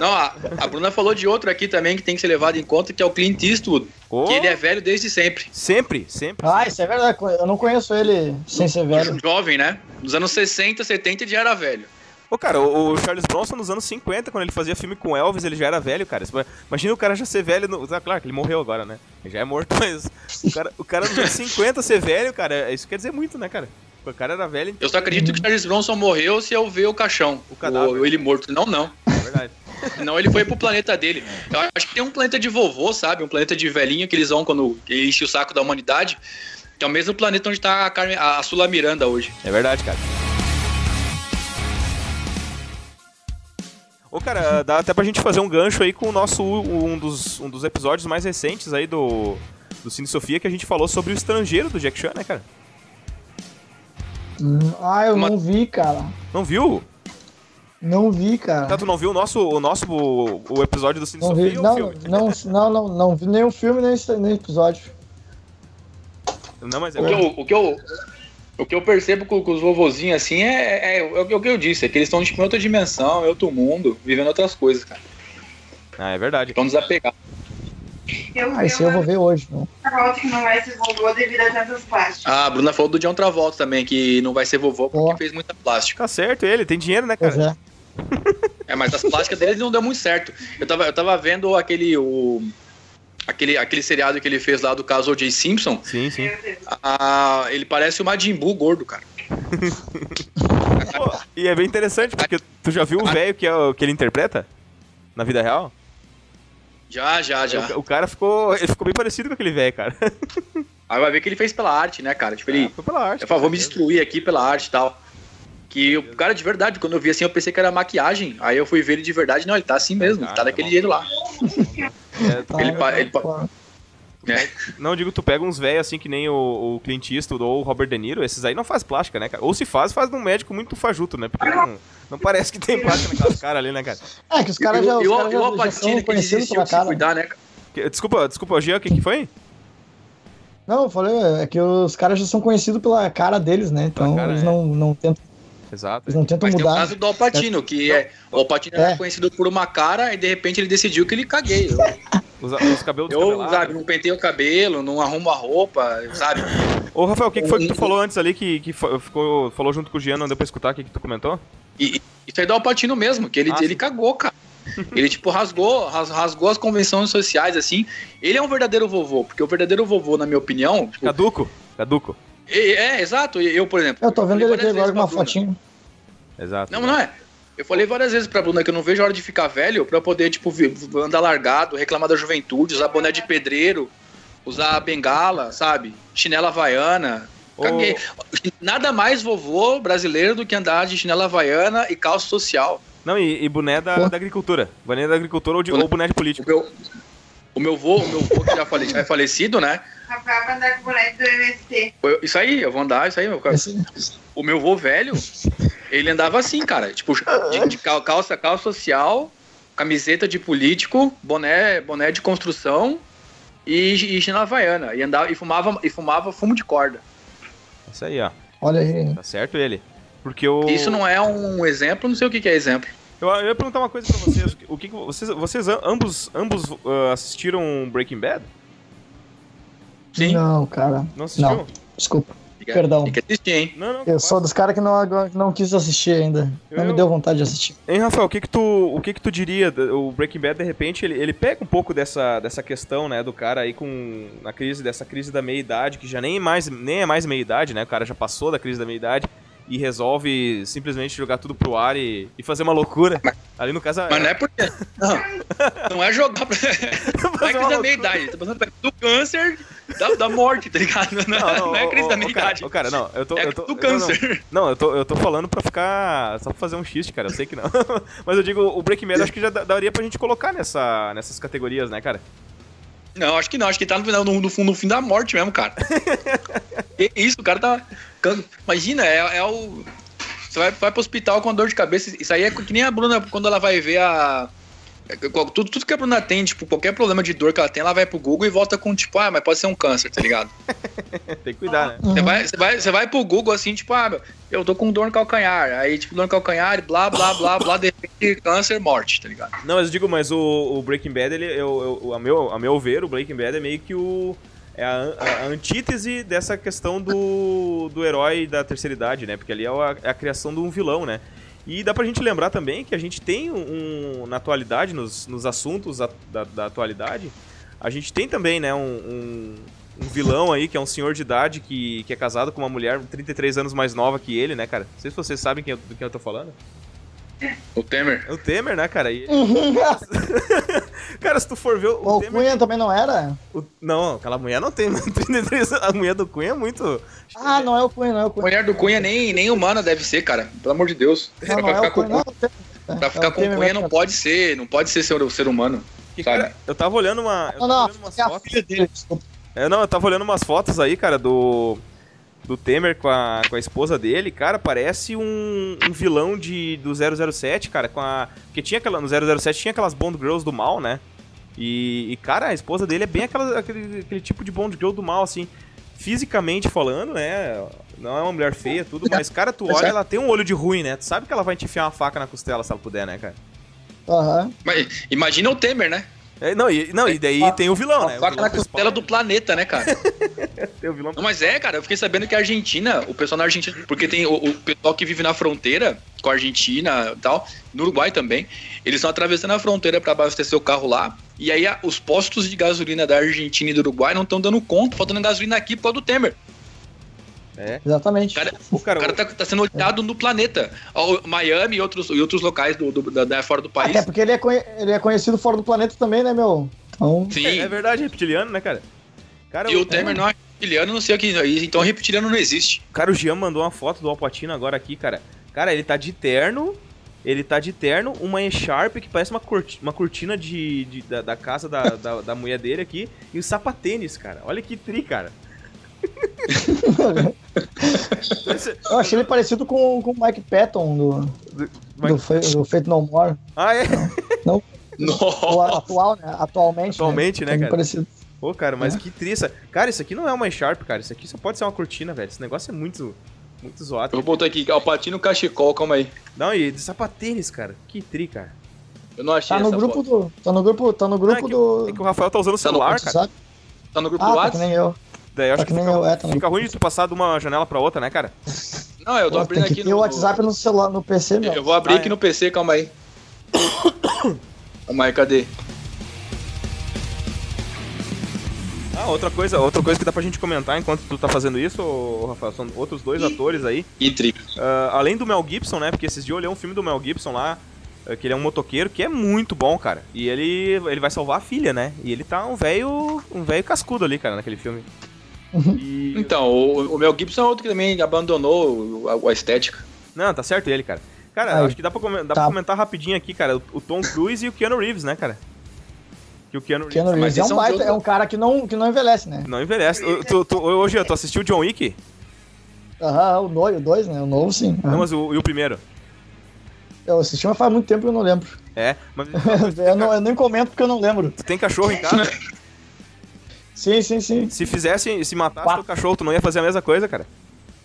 Não, a, a, Bruna falou de outro aqui também que tem que ser levado em conta, que é o Clint Eastwood. Oh. Que ele é velho desde sempre.
Sempre, sempre.
Ah, isso é verdade. Eu não conheço ele sem ser velho.
Jovem, né? Nos anos 60, 70 ele já era velho.
Ô, cara, o, Charles Bronson nos anos 50, quando ele fazia filme com Elvis, ele já era velho, cara. Imagina o cara já ser velho. No... Ah, claro que ele morreu agora, né? Ele já é morto, mas o cara, o cara nos anos 50 ser velho, cara, isso quer dizer muito, né, cara? O cara era velho.
Então... Eu só acredito que Charles Bronson morreu se eu ver o caixão. O cadáver. Ou ele morto. Não, não. É Não, ele foi pro planeta dele. Eu acho que tem um planeta de vovô, sabe? Um planeta de velhinho que eles vão quando enche o saco da humanidade. Que é o mesmo planeta onde tá a, Carmen, a Sula Miranda hoje.
É verdade, cara. Ô, cara, dá até pra gente fazer um gancho aí com o nosso um dos, um dos episódios mais recentes aí do, do Cine Sofia, que a gente falou sobre o estrangeiro do Jack Chan, né, cara?
Ah, eu Uma... não vi, cara.
Não viu?
Não vi, cara.
Tá, tu não viu o nosso, o nosso o, o episódio do Cine
não
Sofia
vi, não, não, não, não, não, vi nem o filme nem, episódio.
Não, mas é o, que eu, o, que eu, o que eu percebo com, com os vovozinhos assim é, é, é, o que eu disse, é que eles estão tipo, em outra dimensão, em outro mundo, vivendo outras coisas, cara.
Ah, é verdade.
Estão desapegados.
Eu, ah, isso eu vou ver hoje, não.
Travolta que não vai ser vovô devido a tantas plásticas.
Ah, a Bruna falou do John Travolta também, que não vai ser vovô porque oh. fez muita plástica.
Tá certo ele, tem dinheiro, né, cara? É.
é, mas as plásticas dele não deu muito certo. Eu tava, eu tava vendo aquele. O, aquele, aquele seriado que ele fez lá do caso O.J. Simpson.
Sim, sim.
Ah, ele parece o Majin Buu gordo, cara.
Pô, e é bem interessante, porque tu já viu o velho que, é, que ele interpreta? Na vida real?
Já, já, já.
O, o, cara ficou. Ele ficou bem parecido com aquele velho, cara.
Aí vai ver que ele fez pela arte, né, cara? Tipo, ele. Ah, foi pela arte. Eu falo, vou me destruir aqui pela arte e tal. Que o cara, de verdade, quando eu vi assim, eu pensei que era maquiagem. Aí eu fui ver ele de verdade, não, ele tá assim mesmo, ele tá daquele jeito lá. É, tá, ele, ele, ele,
é. Não, digo, tu pega uns velhos assim que nem o, o Clint Eastwood ou o Robert De Niro, esses aí não faz plástica, né, cara? Ou se faz, faz num médico muito fajuto, né? Porque não, não parece que tem plástica naquelas caras ali, né, cara?
É, que os caras já, os eu, cara eu, já, já são conhecidos pela cara. Cuidar, né?
Desculpa, desculpa, Gia, o que que foi?
Não, eu falei, é que os caras já são conhecidos pela cara deles, né? Então cara, eles é. não, não tentam
Exato.
Eles não tentam
Mas
mudar. Tem
o caso do Alpatino, que é, o Alpatino é. era conhecido por uma cara e de repente ele decidiu que ele caguei.
Os, os cabelos
Eu, sabe, não pentei o cabelo, não arrumo a roupa, sabe?
Ô, Rafael, o que, que foi que tu falou antes ali que, que ficou, falou junto com o Gian, não deu pra escutar o que, que tu comentou?
E, isso aí do Alpatino mesmo, que ele, ah, ele cagou, cara. Ele, tipo, rasgou, rasgou as convenções sociais, assim. Ele é um verdadeiro vovô, porque o verdadeiro vovô, na minha opinião. Tipo,
caduco? Caduco.
É, é, exato. Eu, por exemplo.
Eu tô vendo ele aqui agora com uma fotinho.
Exato.
Não, não é. Eu falei várias vezes pra Bruna que eu não vejo a hora de ficar velho pra poder, tipo, andar largado, reclamar da juventude, usar boné de pedreiro, usar bengala, sabe? Chinela havaiana. Caguei. Nada mais vovô brasileiro do que andar de chinela havaiana e calça social.
Não, e, e boné da, da, agricultura. Boné da agricultura ou, de, boné, ou boné de político.
O meu, o meu vô, o meu vô que já, falei, já é falecido, né?
Rafael vai andar com boné do MST.
Isso aí, eu vou andar, isso aí, meu cara. O meu vô velho, ele andava assim, cara. Tipo, de, de calça, calça social, camiseta de político, boné, boné de construção e, e chinela havaiana. E, andava, e, fumava, e fumava fumo de corda.
Isso aí, ó.
Olha aí.
Tá certo ele. Porque o...
Isso não é um exemplo, não sei o que, que é exemplo.
Eu, eu ia perguntar uma coisa pra vocês. O que, que vocês, vocês ambos, ambos uh, assistiram Breaking Bad?
Sim. Não, cara.
Não assistiu? Não.
Desculpa. Perdão. Tem que assistir, hein? Não, não, eu sou dos caras que não, não quis assistir ainda. Eu, não me deu vontade de assistir.
Hein, Rafael, o que que tu, o que que tu diria? O Breaking Bad, de repente, ele, ele pega um pouco dessa, dessa questão, né, do cara aí com na crise, dessa crise da meia-idade, que já nem é mais, nem é mais meia-idade, né? O cara já passou da crise da meia-idade e resolve simplesmente jogar tudo pro ar e, e fazer uma loucura. Mas, Ali no caso.
Mas é... não é porque. Não, não é jogar pra. Não é crise da meia idade. Tá passando do câncer da, da morte, tá ligado? Não, não, não, é crise da meia idade.
Ô, cara, não, eu tô.
É
eu tô
do câncer.
Não, não, eu, tô, eu tô falando pra ficar. Só pra fazer um xiste, cara. Eu sei que não. Mas eu digo, o Breaking Bad acho que já daria pra gente colocar nessa, nessas categorias, né, cara?
Não, acho que não. Acho que tá no, no, no, no fim da morte mesmo, cara. isso, o cara tá. Imagina, é, é o. Você vai, vai pro hospital com dor de cabeça. Isso aí é que nem a Bruna quando ela vai ver a. Tudo, tudo que a Bruna tem, tipo, qualquer problema de dor que ela tem, ela vai pro Google e volta com, tipo, ah, mas pode ser um câncer, tá ligado?
tem que cuidar, né?
Você vai, você, vai, você vai pro Google assim, tipo, ah, eu tô com dor no calcanhar. Aí, tipo, dor no calcanhar, blá, blá, blá, blá, de repente, câncer, morte, tá ligado?
Não, mas eu digo, mas o, o Breaking Bad, ele, eu, eu, a, meu, a meu ver, o Breaking Bad é meio que o é a, a, antítese dessa questão do, do herói da terceira idade, né? Porque ali é a, é a, criação de um vilão, né? E dá pra gente lembrar também que a gente tem um, na atualidade, nos, nos assuntos da, da, da atualidade, a gente tem também, né, um, um, um, vilão aí, que é um senhor de idade que, que é casado com uma mulher 33 anos mais nova que ele, né, cara? Não sei se vocês sabem quem, do quem eu tô falando.
O Temer.
O Temer, né, cara? E... cara, se tu for ver.
O, o Temer... Cunha também não era?
O... Não, aquela mulher não tem 33. A mulher do Cunha é muito.
Ah, não é o Cunha, não é o Cunha.
A mulher do Cunha nem, nem humana deve ser, cara. Pelo amor de Deus. Não, pra, não ficar é com... Cunha, não, pra ficar é com o Cunha não pode ser, não pode ser ser, ser humano.
sabe? Cara, eu tava olhando uma. Eu não, não, olhando umas é fotos. a filha dele, desculpa. É, não, eu tava olhando umas fotos aí, cara, do do Temer com a, com a esposa dele, cara, parece um, um vilão de, do 007, cara, com a... Porque tinha aquela, no 007 tinha aquelas Bond Girls do mal, né? E, e cara, a esposa dele é bem aquela, aquele, aquele tipo de Bond Girl do mal, assim, fisicamente falando, né? Não é uma mulher feia, tudo, mas, cara, tu olha, ela tem um olho de ruim, né? Tu sabe que ela vai te enfiar uma faca na costela se ela puder, né, cara?
Aham. Uhum. Mas imagina o Temer, né?
É, não, e, não, e daí tem o vilão, né?
Faca na costela do planeta, né, cara? tem o vilão. Não, mas é, cara, eu fiquei sabendo que a Argentina, o pessoal na Argentina, porque tem o, o pessoal que vive na fronteira com a Argentina e tal, no Uruguai também, eles estão atravessando a fronteira para abastecer o carro lá, e aí a, os postos de gasolina da Argentina e do Uruguai não estão dando conta, faltando gasolina aqui por causa do Temer.
É. Exatamente.
Cara, o cara, o cara tá, tá sendo olhado é. no planeta. Miami e outros, e outros locais do, do da, da, fora do país.
Até porque ele é, ele é conhecido fora do planeta também, né, meu?
Então... Sim. É, é verdade, reptiliano, né, cara?
cara e o, Temer não é reptiliano, não sei o que. Então reptiliano não existe.
Cara, o Jean mandou uma foto do Alpatino agora aqui, cara. Cara, ele tá de terno. Ele tá de terno, uma E-Sharp que parece uma, cortina, uma cortina de, de da, da, casa da, da, da mulher dele aqui. E o sapatênis, cara. Olha que tri, cara.
Eu achei ele parecido com, com o Mike Patton do, do, do, do Feito No More.
Ah, é?
Não. não. O atual, né? Atualmente.
Atualmente, né, né cara? Parecido. Pô, cara, mas é. que triste. Cara, isso aqui não é uma Sharp, cara. Isso aqui só pode ser uma cortina, velho. Esse negócio é muito, muito zoado.
Eu vou botar aqui, Alpatino Cachecol, calma aí.
Não, e de sapatênis, cara. Que tri, cara.
Eu não achei
tá no grupo foto. do Tá no grupo, tá no grupo não, é
que,
do...
É que o Rafael tá usando o celular, tá cara.
Tá no grupo ah, do WhatsApp?
Tá que nem eu.
Daí acho que, que fica, eu, é, fica ruim de tu passar de uma janela pra outra, né, cara?
Não, eu tô Pô, abrindo aqui
no... o WhatsApp no celular, no PC, meu.
Eu vou abrir ah, aqui é. no PC, calma aí. calma aí, cadê?
Ah, outra coisa, outra coisa que dá pra gente comentar enquanto tu tá fazendo isso, Rafael, são outros dois atores aí.
E tri.
Uh, além do Mel Gibson, né? Porque esses dias eu olhei um filme do Mel Gibson lá, uh, que ele é um motoqueiro, que é muito bom, cara. E ele, ele vai salvar a filha, né? E ele tá um velho um velho cascudo ali, cara, naquele filme.
Uhum. E... Então, o, o Mel Gibson é outro que também abandonou a, a estética.
Não, tá certo ele, cara. Cara, Aí, acho que dá, pra, dá tá. pra comentar rapidinho aqui, cara, o, Tom Cruise e o Keanu Reeves, né, cara?
Que o Keanu, Keanu Reeves, Reeves é, um baita, é um cara que não, que não envelhece, né?
Não envelhece. tu, tu, hoje, tu assistiu o John Wick?
Aham, o 2, o dois, né? O novo, sim.
Não, mas o, e o primeiro?
Eu assisti, mas faz muito tempo que eu não lembro.
É? Mas...
eu, não, eu nem comento porque eu não lembro.
Tu tem cachorro em casa?
Sim, sim, sim.
Se fizesse, se matasse o cachorro, tu não ia fazer a mesma coisa, cara?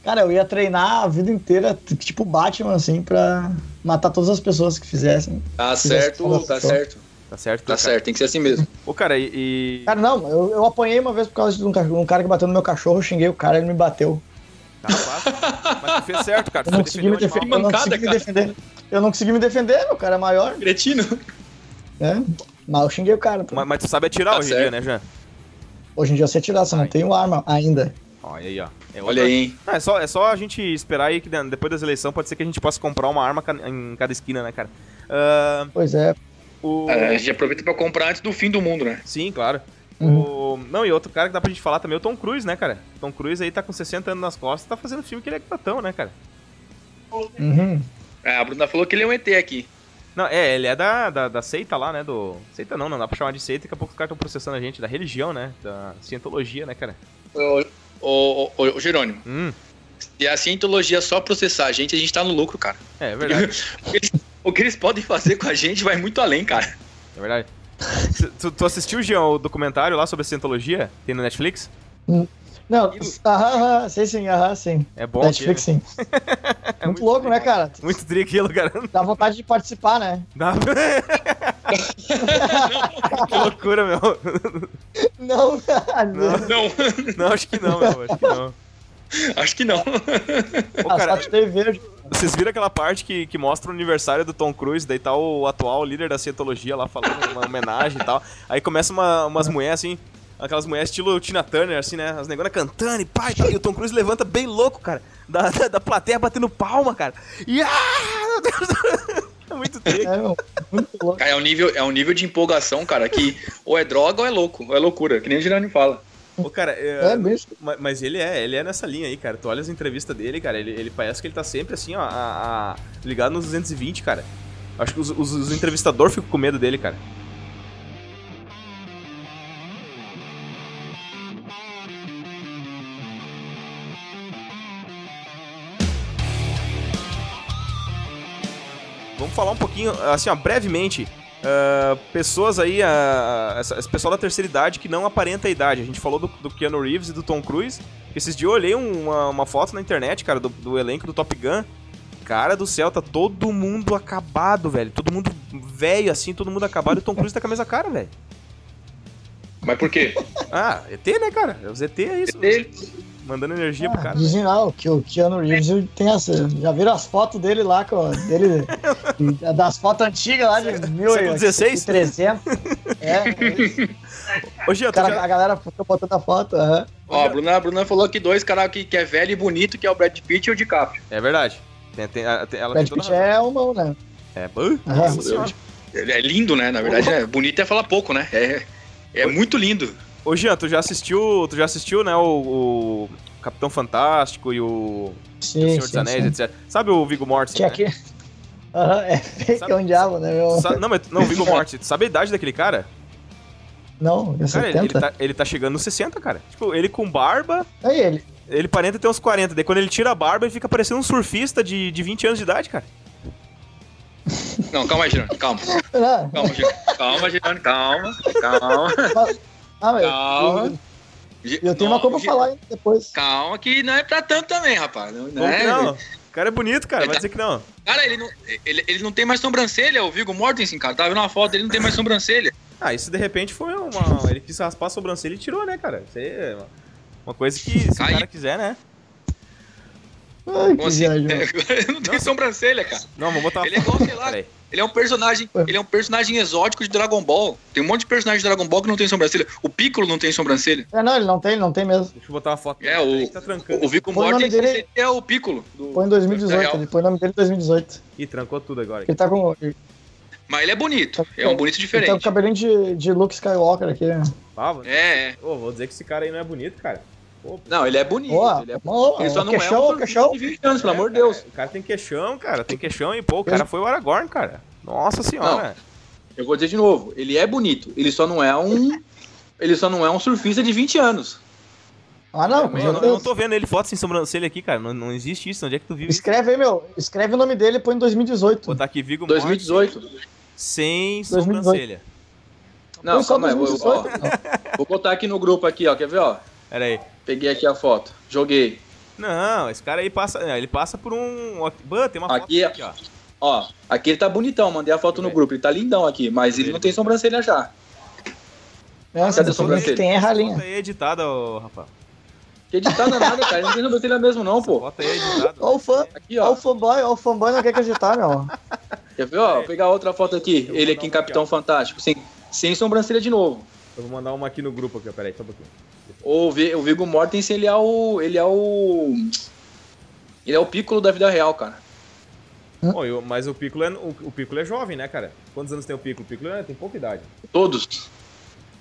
Cara, eu ia treinar a vida inteira, tipo Batman, assim, pra matar todas as pessoas que fizessem.
Tá certo, tá certo.
Tá certo?
Tá cara. certo, tem que ser assim mesmo.
Ô, cara, e. e...
Cara, não, eu, eu apanhei uma vez por causa de um, cachorro, um cara que bateu no meu cachorro, eu xinguei o cara, ele me bateu.
Tá fácil. Mas tu fez certo, cara.
Tu eu não consegui, me, defen eu não consegui me defender. Eu não consegui me defender, meu cara é maior.
Cretino.
É, mas eu xinguei o cara.
Mas, mas, tu sabe atirar tá hoje em dia, né, Jean?
Hoje em dia você atirar, você Ai. não tem arma ainda.
Olha aí, ó.
É outra... Olha aí, hein?
é, só, é só a gente esperar aí que depois das eleições pode ser que a gente possa comprar uma arma em cada esquina, né, cara?
Uh... Pois é.
O... É, a gente aproveita pra comprar antes do fim do mundo, né?
Sim, claro. Uhum. O... Não, e outro cara que dá pra gente falar também é o Tom Cruise, né, cara? Tom Cruise aí tá com 60 anos nas costas tá fazendo filme que ele é gatão, né, cara?
Uhum.
É, a Bruna falou que ele é um ET aqui.
Não, é, ele é da, da, da, seita lá, né? Do. Seita não, não dá pra chamar de seita, daqui a pouco os caras estão processando a gente, da religião, né? Da cientologia, né, cara?
Ô, ô, ô, ô Jerônimo. Hum. Se a cientologia só processar a gente, a gente tá no lucro, cara.
É, é verdade.
o, que eles, o que eles podem fazer com a gente vai muito além, cara.
É verdade. tu, tu assistiu, Jean, o documentário lá sobre a cientologia? Tem no Netflix?
Não, aham, sei sim, aham, sim.
É bom.
Netflix, sim. é muito, muito louco, né, cara?
Muito tri aquilo, cara.
Dá vontade de participar, né?
Dá. que loucura, meu.
Não,
não. Não,
não acho que não, meu. Acho que não.
Acho que não.
Ô, cara, verde. Vocês viram aquela parte que, que mostra o aniversário do Tom Cruise, daí tá o atual líder da cientologia lá falando uma homenagem e tal. Aí começa uma, umas mulheres assim, aquelas mulheres estilo Tina Turner, assim, né? As negonas cantando e pai, e o Tom Cruise levanta bem louco, cara. Da, da, da plateia batendo palma, cara. E ah, meu Deus
muito triste. É, muito louco. Cara, é um, nível, é um nível de empolgação, cara, que ou é droga ou é louco, ou é loucura, que nem o Girani fala.
Ô, cara, é, é mesmo. Mas ele é, ele é nessa linha aí, cara. Tu olha as entrevistas dele, cara, ele, ele parece que ele tá sempre assim, ó, a, a, ligado nos 220, cara. Acho que os, os, os entrevistadores ficam com medo dele, cara. Vamos falar um pouquinho, assim, ó, brevemente, Uh, pessoas aí, uh, essa, esse pessoal da terceira idade que não aparenta a idade. A gente falou do, do Keanu Reeves e do Tom Cruise. Esses dias eu olhei uma, uma foto na internet, cara, do, do, elenco do Top Gun. Cara do céu, tá todo mundo acabado, velho. Todo mundo velho assim, todo mundo acabado. E o Tom Cruise tá com a mesma cara, velho.
Mas por quê?
Ah, ET, né, cara? Os ET é isso. ET. Mandando energia ah, pro cara.
Dizem não, que o Keanu Reeves tem essa. Já viram as fotos dele lá, dele, das fotos antigas lá de 1300. É. Hoje eu tô cara, já... A galera fica botando a foto. Uhum.
Ó, a Bruna, a Bruna falou que dois caras que, que é velho e bonito, que é o Brad Pitt e o DiCaprio.
É verdade. Tem, tem, tem,
ela Brad Pitt é um né?
É, uhum.
Ele é lindo, né? Na verdade, é bonito é falar pouco, né? É, é muito lindo.
Ô Jean, tu já assistiu, tu já assistiu, né, o, o Capitão Fantástico e o, sim, o Senhor sim, dos Anéis, sim. etc. Sabe o Viggo Mortensen,
que aqui... Aham, é fake sabe, é um diabo, né, meu?
Sabe, não, mas não, o Viggo Mortensen, tu sabe a idade daquele cara?
Não, é cara,
ele, ele, tá, ele tá chegando nos 60, cara. Tipo, ele com barba...
É ele.
Ele parenta ter uns 40, daí quando ele tira a barba, ele fica parecendo um surfista de, de 20 anos de idade, cara.
Não, calma aí, Girone, calma. Calma, Girone, calma, Girone, calma, calma.
Ah, mas Calma. Eu, eu tenho não, uma coisa pra falar depois.
Calma, que não é pra tanto também, rapaz. Não,
não, é, não. O cara é bonito, cara, ele vai tá... dizer que não.
Cara, ele não, ele, ele não tem mais sobrancelha, o Viggo Mortensen, cara. Tava vendo uma foto, ele não tem mais sobrancelha.
Ah, isso de repente foi uma. Ele quis raspar a sobrancelha e tirou, né, cara? Isso aí é uma coisa que, se Cai. o cara quiser, né?
Ai, Como assim?
não tem sobrancelha, cara.
Não, vou botar uma
Ele é igual, sei lá. Ele é um personagem, ele é um personagem exótico de Dragon Ball. Tem um monte de personagem de Dragon Ball que não tem sobrancelha. O Piccolo não tem sobrancelha.
É, não, ele não tem, ele não tem mesmo.
Deixa eu botar uma foto.
É, o, tá trancando. o Vico Morty dele... é o Piccolo.
Do, põe em 2018, ele põe o nome dele em 2018.
Ih, trancou tudo agora.
Ele tá com...
Mas ele é bonito, é um bonito diferente. Ele
tá com cabelinho de, de Luke Skywalker aqui.
Ah,
é, é.
Pô, vou dizer que esse cara aí não é bonito, cara.
Não, ele é bonito. Boa, ele, é bonito. ele só não queixão, é um queixão. de 20 anos, pelo amor de Deus.
O cara tem queixão, cara. Tem queixão e, pô, o cara foi o Aragorn, cara. Nossa senhora. Não,
eu vou dizer de novo, ele é bonito. Ele só não é um. ele só não é um surfista de 20 anos.
Ah, não.
É, eu, eu, não tô vendo ele foto sem sobrancelha aqui, cara. Não, não existe isso. Onde é que tu viu
Escreve aí, meu. Escreve o nome dele e põe em 2018.
Botar aqui Vigo
2018.
Morte, sem sobrancelha.
Não, calma aí. Vou, vou botar aqui no grupo aqui, ó. Quer ver, ó?
Pera aí.
Peguei aqui a foto. Joguei.
Não, esse cara aí passa. É, ele passa por um. Tem uma
aqui, foto aqui, ó. Ó, aqui ele tá bonitão, mandei a foto no grupo. Ele tá lindão aqui, mas ele não tem sobrancelha já.
Nossa, Cadê a sobrancelha? Tem ralinha.
Foto aí é editada, ô, Rafael.
Que editada nada, cara. Ele não tem sobrancelha mesmo, não, pô.
Foto aí é editada.
Ó o fã. Aqui, ó. Ó o fanboy, ó o fanboy não quer que editar, meu.
Quer ver, ó? Vou pegar outra foto aqui. ele aqui em Capitão aqui, Fantástico. Sem, sem sobrancelha de novo.
Eu vou mandar uma aqui no grupo aqui, ó. Peraí, só um pouquinho.
O, o Viggo Mortensen, ele é o. Ele é o. Ele é o Piccolo da vida real, cara.
Bom, eu, mas o Piccolo, é, o, o Piccolo é jovem, né, cara? Quantos anos tem o Piccolo? O Piccolo é, tem pouca idade.
Todos.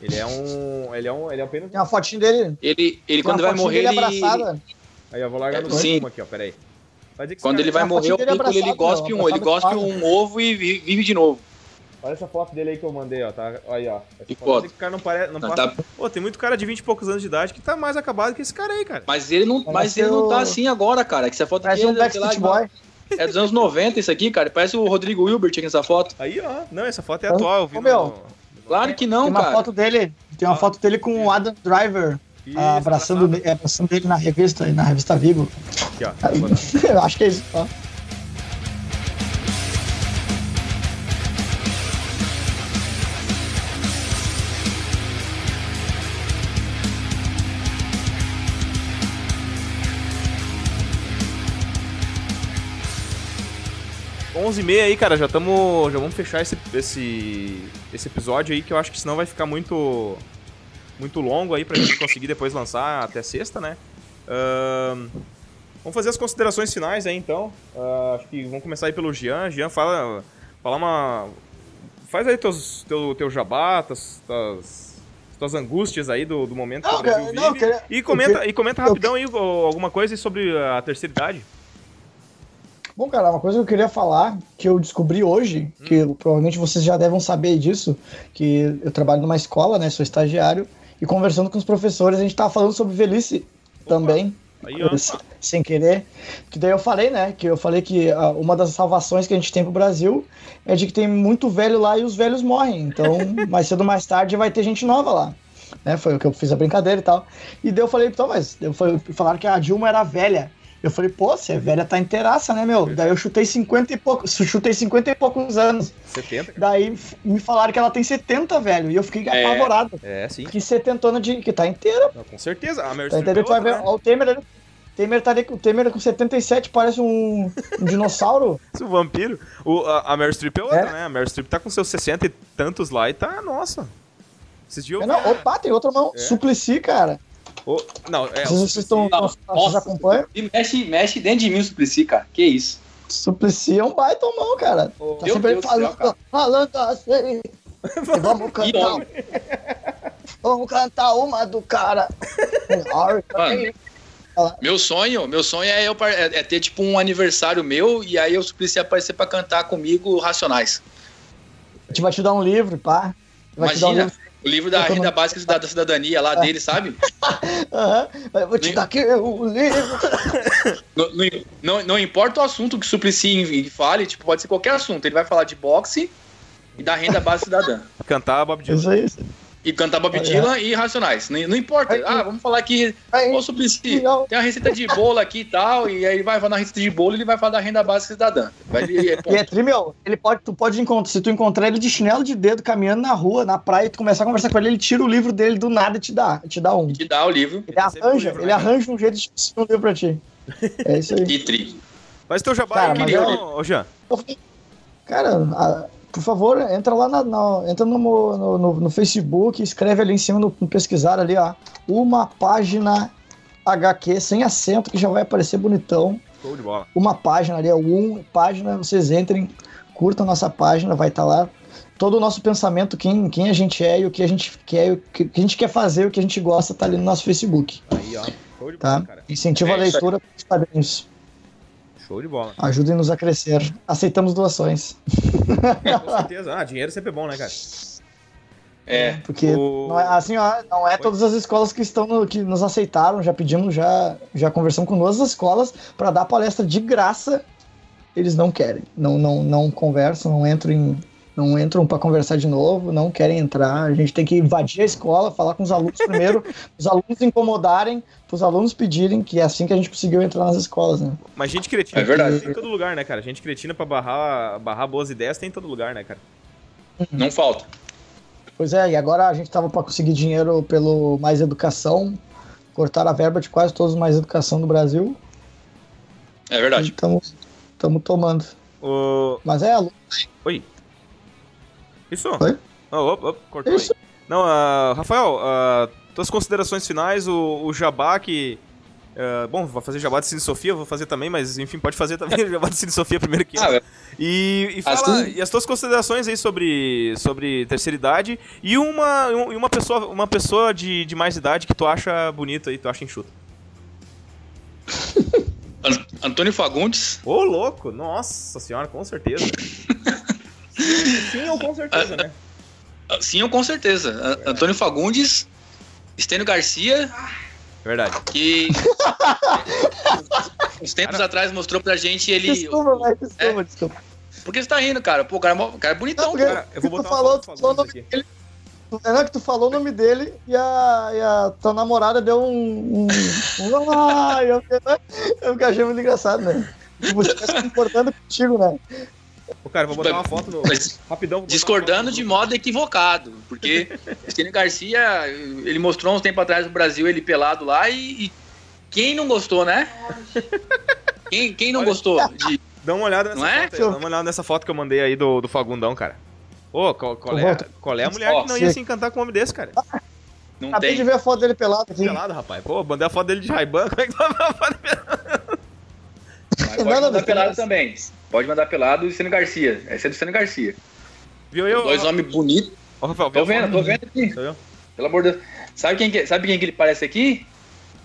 Ele é um. Ele é um. Ele é apenas.
Tem uma fotinha dele.
Ele, ele quando vai morrer. Ele...
Abraçada.
Aí eu vou largar no Sim. aqui, ó. Peraí.
Quando ele vai morrer, o Piccolo ele gospe um, ele gospe um ovo e vive de novo.
Olha essa foto dele aí que eu mandei, ó. Tá, aí, ó. Essa
que foto?
Que o cara não parece. Não, não passa... tá... Pô, tem muito cara de 20 e poucos anos de idade que tá mais acabado que esse cara aí, cara.
Mas ele não, mas ele não tá assim agora, cara. Que essa foto aqui um
é, lá, boy.
é dos anos 90 isso aqui, cara. Parece o Rodrigo Wilbert aqui nessa foto.
Aí, ó. Não, essa foto é atual. Eu vi
Ô, meu,
no... Claro que não,
tem
cara.
Tem uma foto dele. Tem uma foto dele com o Adam Driver. Isso, abraçando, abraçando ele na revista, na revista Vigo. Aqui, ó. Eu acho que é isso, ó.
11h30 aí, cara, já estamos. Já vamos fechar esse, esse, esse episódio aí, que eu acho que senão vai ficar muito. Muito longo aí pra gente conseguir depois lançar até sexta, né? Uh, vamos fazer as considerações finais aí então. Uh, acho que vamos começar aí pelo Jean. Jean, fala. falar uma. Faz aí teus, teu, teu jabá, tuas, tuas, angústias aí do, do momento
Não,
que o Brasil
cara,
vive.
não, cara,
e, comenta,
eu-
e comenta rapidão aí alguma coisa sobre a terceira idade.
Bom, cara, uma coisa que eu queria falar, que eu descobri hoje, que eu- provavelmente vocês já devem saber disso, que eu trabalho numa escola, né, sou estagiário, e conversando com os professores, a gente tava falando sobre velhice também,
Aí,
sem querer, que daí eu falei, né, que eu falei que ah, uma das salvações que a gente tem pro Brasil é de que tem muito velho lá e os velhos morrem, então mais cedo ou mais tarde vai ter gente nova lá. Né, foi o que eu fiz a brincadeira e tal. E daí eu falei, então, mas eu falei, falaram que a Dilma era velha. Eu falei, pô, você é velha, tá inteiraça, né, meu? Daí eu chutei 50 e poucos, chutei 50 e poucos anos.
70, cara.
Daí me falaram que ela tem 70, velho. E eu fiquei
É.
apavorado.
É, sim.
Que 70 de. que tá inteira.
Não, com certeza. A Meryl
Tá inteira.
é
vai ver.
né?
O Temer ali. Temer tá ali, o Temer com 77 parece um, um dinossauro.
Esse vampiro. O, a, a Meryl Streep é outra,
É.
né? A Meryl Streep tá com seus 60 e tantos lá e tá. Nossa. Esses dias eu.
É, não, opa, tem outra mão.
É.
Suplicy, cara.
Ô, não, é.
Vocês, estão, vocês
nossa.
acompanham?
E mexe, mexe dentro de mim o Suplicy, cara. Que isso?
Suplicy é um baita mão, cara.
Ô,
Tá sempre
Deus
falando,
céu, cara.
falando assim. E vamos
Que
cantar. Vamos cantar uma do cara.
Mano. Meu sonho, meu sonho é, eu, é, é ter tipo um aniversário meu e aí o Suplicy aparecer pra cantar comigo Racionais.
A gente vai te dar um livro, pá. Vai te dar um
Imagina,
livro.
O livro da renda
no-
básica da da cidadania lá dele, sabe?
Aham. Eu Vou te
Nem-
dar aqui o livro.
Não, não, não, não importa o assunto que o Suplicy fale, tipo, pode ser qualquer assunto. Ele vai falar de boxe e da renda básica cidadã.
Cantar Bob Dylan.
Isso aí.
E cantar Bob. Dylan e Racionais. Não, não importa.
Aí-
Ah, vamos falar aqui.
Aí,
Ô, Suplicy, tem uma receita de bolo aqui e tal. E aí ele vai falar na receita de bolo e ele vai falar da renda básica cidadã. Vai, e é
E é tri, meu, ele pode, tu pode encontrar, se tu encontrar ele de chinelo de dedo caminhando na rua, na praia, e tu começar a conversar com ele, ele tira o livro dele do nada e te dá, te dá um.
te dá o livro.
Ele
o
arranja,
livro,
ele
né?
arranja um jeito de te um livro pra ti. É isso aí.
Que tri.
Faz teu jabá
Cara, mas
querido.
eu-
Ô, Jean.
Cara, a- por favor, entra lá na, na- entra no, no, no- no Facebook, escreve ali em cima no, no pesquisar ali, ó. Uma página HQ sem acento que já vai aparecer bonitão.
Show de bola.
Uma página ali, um página, vocês entrem, curtam nossa página, vai estar lá. Todo o nosso pensamento, quem, quem a gente é e o que a gente quer, o que, a gente quer fazer, o que a gente gosta, tá ali no nosso Facebook,
Aí, ó. Show de
tá?
bola, cara.
Incentiva
É
a
aí.
leitura quadrinhos.
Show de bola.
Ajudem-nos a crescer. Aceitamos doações.
Com certeza. Ah, dinheiro sempre é bom, né, cara?
É.
Porque
O-
não é, assim, ó, não é todas as escolas que estão no- que nos aceitaram, já pedimos, já, já conversamos com todas as escolas para dar palestra de graça. Eles não querem, não, não, não conversam, não entram em, não entram para conversar de novo, não querem entrar. A gente tem que invadir a escola, falar com os alunos primeiro, os alunos incomodarem, para os alunos pedirem, que é assim que a gente conseguiu entrar nas escolas, né?
Mas gente cretina
É verdade.
tem em todo lugar, né, cara? Gente cretina pra barrar, barrar boas ideias tem em todo lugar, né, cara?
Não falta.
Pois é, e agora a gente tava para conseguir dinheiro pelo Mais Educação, cortaram a verba de quase todos os Mais Educação do Brasil.
É verdade.
Estamos tomando.
O...
Mas é,
Oi. Isso?
Oi?
Oh, op, op, cortou
Isso.
aí. Não, ah, Rafael, ah, tuas considerações finais, o, o Jabá que... ah, bom, vou fazer Jabá de Cine Sofia, vou fazer também, mas enfim, pode fazer também o Jabá de Cine Sofia primeiro que eu.
Ah,
E, e fala,
Assim-
e as tuas considerações aí sobre, sobre terceira idade e uma, e uma pessoa, uma pessoa de, de mais idade que tu acha bonita e tu acha enxuta.
An- Antônio Fagundes.
Ô, louco! Nossa senhora, com certeza. Sim ou com certeza, né?
Sim, com certeza. An- Antônio Fagundes, Estênio Garcia,
Verdade.
que uns tempos atrás mostrou pra gente ele.
desculpa, vai, desculpa, desculpa.
Por que você tá rindo, cara? Pô, o cara, é o cara é bonitão,
Não,
cara.
Cara, eu vou
Tu
botar
falou-
uma
tu falou o nome É não, que tu falou o nome dele e a, e a tua namorada deu um. um, ah, eu, eu achei muito engraçado, né? Tipo, você tá se importando contigo, né?
Ô, cara, vou botar uma foto no.
Mas
Rapidão.
discordando de modo equivocado. Porque Estênio Garcia, ele mostrou uns tempos atrás no Brasil ele pelado lá e, e quem não gostou, né? Quem, quem não
Olha-
gostou de.
Dá uma olhada nessa
Não é?
foto aí, dá uma olhada nessa foto que eu mandei aí do, do Fagundão, cara. Ô, qual, qual, é, qual é a mulher que não ia se encantar com um homem desse, cara?
Não
Acabei
tem.
de ver a foto dele pelado aqui.
Pelado, rapaz. Pô, mandei a foto dele de Raiban, como é que tá a foto
pode mandar pelado também. Pode mandar pelado e Seno Garcia. Esse é do Seno Garcia.
Viu eu?
Dois homens bonitos.
Ô, Rafael,
tô vendo, tô vendo aqui. Pelo amor de Deus. Sabe quem que, sabe quem que ele parece aqui?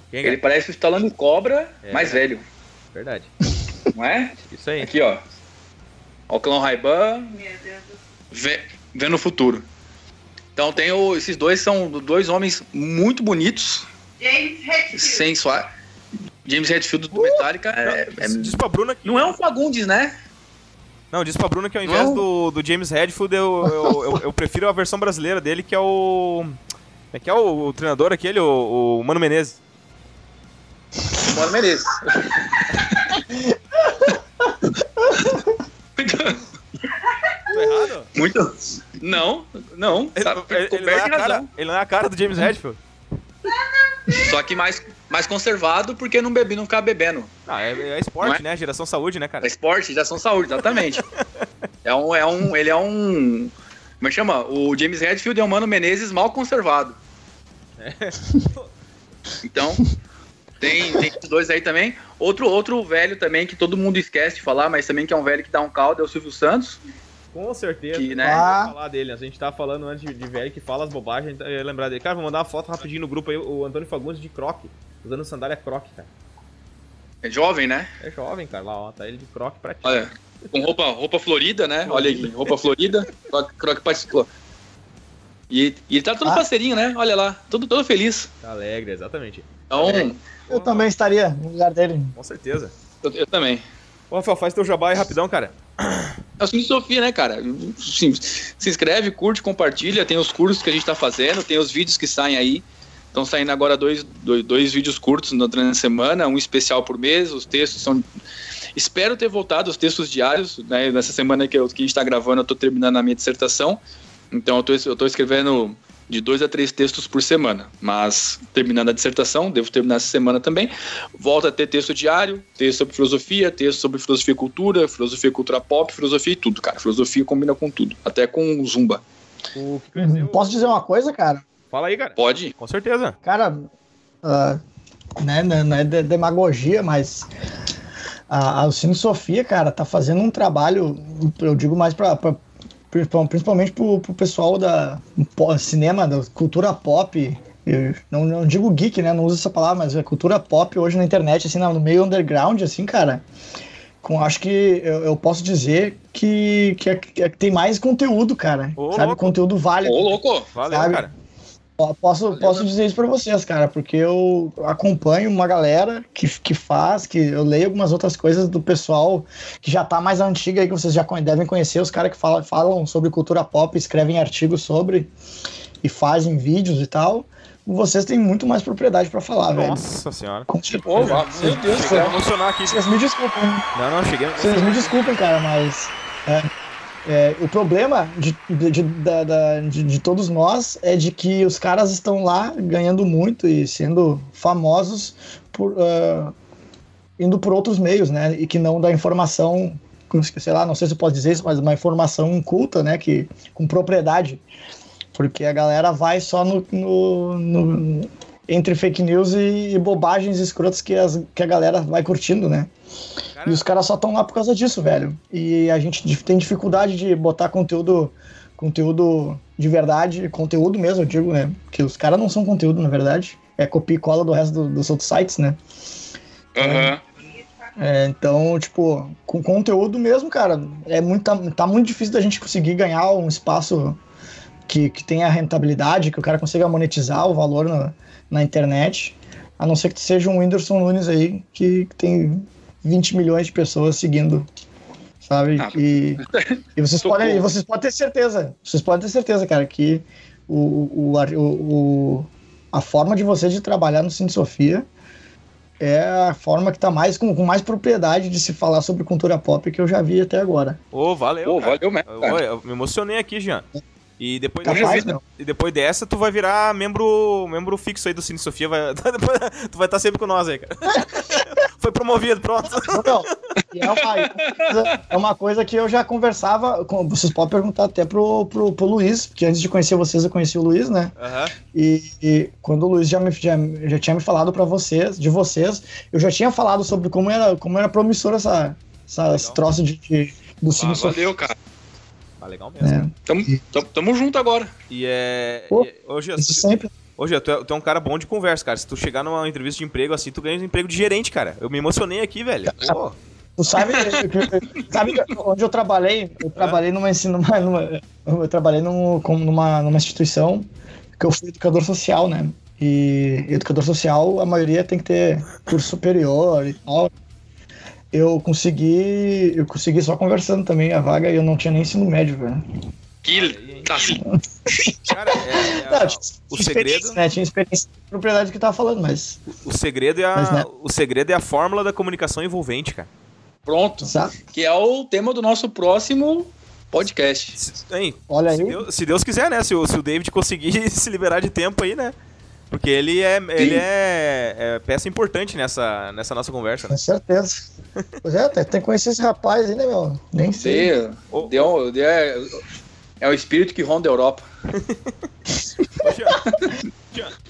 Quem ele é? parece o Stallone Cobra, é. mais velho.
Verdade.
Não é?
Isso aí.
Aqui, ó. Ó o clã Raiban. Vê, vendo o futuro. Então tem o, esses dois são dois homens muito bonitos.
James Hetfield.
Sensuais. James Hetfield do uh, Metallica é, é,
diz pra Bruna que...
Não é um Fagundes, né?
Não, diz pra Bruna que ao invés do, do James Hetfield, eu, eu, eu, eu, prefiro a versão brasileira dele, que é o... É que é o, o treinador aquele, o, o Mano Menezes.
Mano Menezes.
Tô errado?
Muito. Não, não.
Ele, tá, ele, ele, não é a cara, ele não é a cara do James Hetfield.
Só que mais, mais conservado porque não bebi, não ficar bebendo.
Ah, é, é esporte, é? né? Geração saúde, né, cara?
É esporte, geração saúde, exatamente. é um, é um, ele é um. Como é que chama? O James Redfield é um Mano Menezes mal conservado. É. Então, tem, tem esses dois aí também. Outro, outro velho também que todo mundo esquece de falar, mas também que é um velho que dá um caldo, é o Silvio Santos.
Com certeza.
Que, né?
Ah. falar dele. A gente tava falando antes de, de velho que fala as bobagens, eu ia lembrar dele. Cara, vou mandar uma foto rapidinho no grupo aí, o Antônio Fagundes de croque, usando sandália croque, cara.
É jovem, né?
É jovem, cara. Lá, ó, tá ele de croque pra ti.
Olha, com roupa, roupa florida, né? Olha aí, roupa florida, croque pra e, e ele tá todo ah. parceirinho, né? Olha lá, todo, todo feliz.
Tá alegre, exatamente.
Então. É,
eu também estaria no lugar dele.
Com certeza.
Eu, eu também.
Ô, Rafael, faz teu jabá aí rapidão, cara.
É o Sofia, né, cara? Sim, se inscreve, curte, compartilha. Tem os cursos que a gente tá fazendo, tem os vídeos que saem aí. Estão saindo agora dois, dois, dois vídeos curtos na semana, um especial por mês. Os textos são. Espero ter voltado os textos diários. Né? Nessa semana que, eu, que a gente está gravando, eu estou terminando a minha dissertação. Então eu estou escrevendo de dois a três textos por semana. Mas terminando a dissertação, devo terminar essa semana também. Volta a ter texto diário, texto sobre filosofia, texto sobre filosofia e cultura, filosofia e cultura pop, filosofia e tudo, cara. Filosofia combina com tudo, até com zumba.
Uhum. Posso dizer uma coisa, cara?
Fala aí, cara.
Pode.
Com certeza.
Cara, uh, né, não é demagogia, mas a, a Sofia, cara, tá fazendo um trabalho, eu digo mais pra, pra principalmente pro, pro pessoal da cinema, da cultura pop. Eu não, não digo geek, né? Não uso essa palavra, mas a cultura pop hoje na internet, assim, no meio underground, assim, cara. Com, acho que eu, eu posso dizer que, que, é, que, é, tem mais conteúdo, cara. Ô, sabe? Louco. Conteúdo válido.
Ô, louco!
Valeu, sabe? cara.
Posso, Valeu, posso dizer isso para vocês, cara, porque eu acompanho uma galera que, que faz, que eu leio algumas outras coisas do pessoal que já tá mais antiga aí, que vocês já devem conhecer, os caras que falam, falam sobre cultura pop, escrevem artigos sobre e fazem vídeos e tal. Vocês têm muito mais propriedade para falar,
Nossa
velho.
Nossa senhora.
Com certeza.
meu Deus, eu emocionar aqui.
Vocês me desculpem.
Não, não, cheguei.
Vocês me desculpem, cara, mas. É, é, o problema de, de, de, de, todos nós é de que os caras estão lá ganhando muito e sendo famosos por, uh, indo por outros meios, né? E que não da informação, sei lá, não sei se pode dizer isso, mas uma informação culta, né? Que, com propriedade. Porque a galera vai só no, no, no entre fake news e, e, bobagens escrotas que, as, que a galera vai curtindo, né? Cara... E os caras só estão lá por causa disso, velho. E a gente tem dificuldade de botar conteúdo conteúdo de verdade, conteúdo mesmo, eu digo, né? Porque os caras não são conteúdo, na verdade. É copia e cola do resto do, dos outros sites, né?
Uhum.
É, então, tipo, com conteúdo mesmo, cara, é muito, tá, tá muito difícil da gente conseguir ganhar um espaço que, que tenha rentabilidade, que o cara consiga monetizar o valor no, na internet, a não ser que seja um Whindersson Nunes aí, que, que tem 20 milhões de pessoas seguindo, sabe? Ah, e, e, vocês podem, e vocês podem ter certeza, vocês podem ter certeza, cara, que o, o, o, o a forma de você de trabalhar no Cine Sofia é a forma que tá mais com, com, mais propriedade de se falar sobre cultura pop que eu já vi até agora.
Ô, oh, valeu.
Oh, valeu mesmo.
Eu, eu, me emocionei aqui, Jean. E depois, Capaz, dessa, e depois dessa, tu vai virar membro, membro fixo aí do Cine Sofia. Vai, tu vai estar tá sempre com nós aí, cara. Foi promovido, pronto.
Não, é, uma, é uma coisa que eu já conversava. Com, vocês podem perguntar até pro, pro, pro Luiz, porque antes de conhecer vocês, eu conheci o Luiz, né? Uhum. E, e, quando o Luiz já, me, já, já tinha me falado para vocês, de vocês, eu já tinha falado sobre como era, como era promissor essa, essa esse troço de, de do
ah, Valeu, cara. Ah, legal mesmo. É. Tamo, tamo, tamo junto agora.
E é. Pô, e, hoje, isso sempre. Hoje, tu é, tu é um cara bom de conversa, cara. Se tu chegar numa entrevista de emprego assim, tu ganha um emprego de gerente, cara. Eu me emocionei aqui, velho. Pô.
Tu sabe, sabe onde eu trabalhei? Eu trabalhei numa ensino, numa, eu trabalhei num, numa, numa instituição que eu fui educador social, né? E educador social, a maioria tem que ter curso superior e tal. Eu consegui, eu consegui só conversando também a vaga e eu não tinha nem ensino médio, velho.
Que tá assim.
Cara, é, é não, o segredo.
Né? Tinha experiência de propriedade que tava falando, mas.
O segredo é a, mas, né? o segredo é a fórmula da comunicação envolvente, cara.
Pronto. Exato. Que é o tema do nosso próximo podcast.
Se, hein, Olha se aí. Deus, se Deus quiser, né? Se o, se o David conseguir se liberar de tempo aí, né? Porque ele é, ele é, é, peça importante nessa, nessa nossa conversa.
Né? Com certeza. pois é, tem que conhecer esse rapaz aí, né, meu? Nem sei.
Oh, deu, deu, é, é o espírito que ronda a Europa.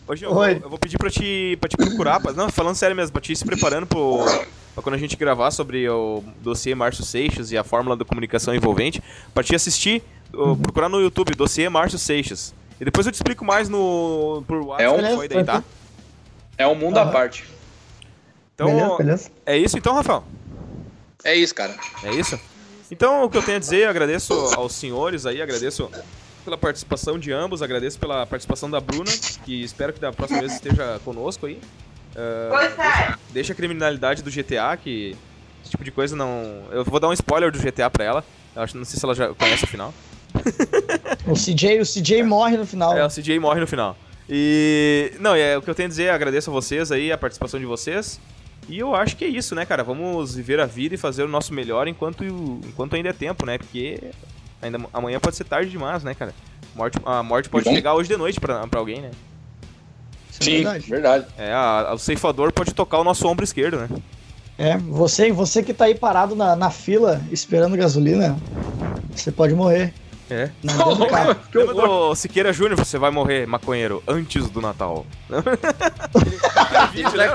Hoje eu, eu, eu, vou pedir pra te, pra te procurar, pra, não, falando sério mesmo, pra te ir se preparando pro, pra quando a gente gravar sobre o dossiê Márcio Seixas e a fórmula da comunicação envolvente, pra te assistir, uhum. procurar no YouTube, dossiê Márcio Seixas. E depois eu te explico mais no por
WhatsApp é um, foi daí, tá? É um mundo uhum. à parte.
Então, beleza, beleza. é isso então, Rafael?
É isso, cara.
É isso? Então, o que eu tenho a dizer, eu agradeço aos senhores aí, agradeço pela participação de ambos, agradeço pela participação da Bruna, que espero que da próxima vez esteja conosco aí. Uh, deixa, deixa, a criminalidade do GTA, que esse tipo de coisa não. Eu vou dar um spoiler do GTA pra ela. Eu acho, não sei se ela já conhece o final.
O CJ, o CJ morre no final.
É, o CJ morre no final. E. Não, é o que eu tenho a dizer, agradeço a vocês aí, a participação de vocês. E eu acho que é isso, né, cara? Vamos viver a vida e fazer o nosso melhor enquanto, enquanto ainda é tempo, né? Porque ainda, amanhã pode ser tarde demais, né, cara? Morte, a morte pode chegar hoje de noite pra, pra alguém, né?
É Sim, verdade. verdade.
É, a, a, o ceifador pode tocar o nosso ombro esquerdo, né?
É, você, você que tá aí parado na, na fila esperando gasolina, você pode morrer.
É. Não, oh. Lembra do Siqueira Júnior, você vai morrer, maconheiro, antes do Natal.
vídeo, né?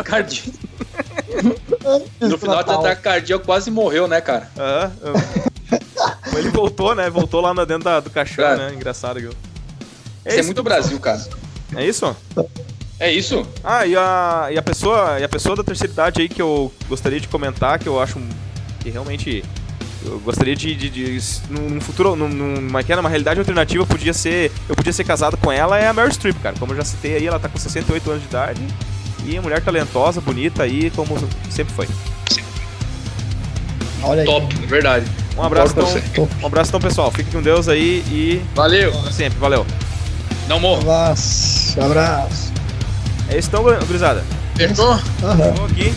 no final do ataque cardíaco quase morreu, né, cara?
Ah, ele voltou, né? Voltou lá dentro da, do caixão, cara, né? Engraçado. Viu?
É isso é muito Brasil, cara.
É isso?
É isso?
Ah, e a, e a pessoa e a pessoa da terceira idade aí que eu gostaria de comentar, que eu acho que realmente eu gostaria de, de, de, num futuro, numa, é numa realidade alternativa, podia ser, eu podia ser casado com ela, é a Meryl Streep, cara. Como eu já citei aí, ela tá com 68 anos de idade e mulher talentosa, bonita aí, como sempre foi.
Olha aí. Top, verdade.
Um abraço, então, um abraço então, pessoal. Fique com Deus aí e.
Valeu!
Sempre, valeu.
Não morra.
Abraço. Abraço.
É isso então, gurizada.
Fechou?
Uhum. aqui.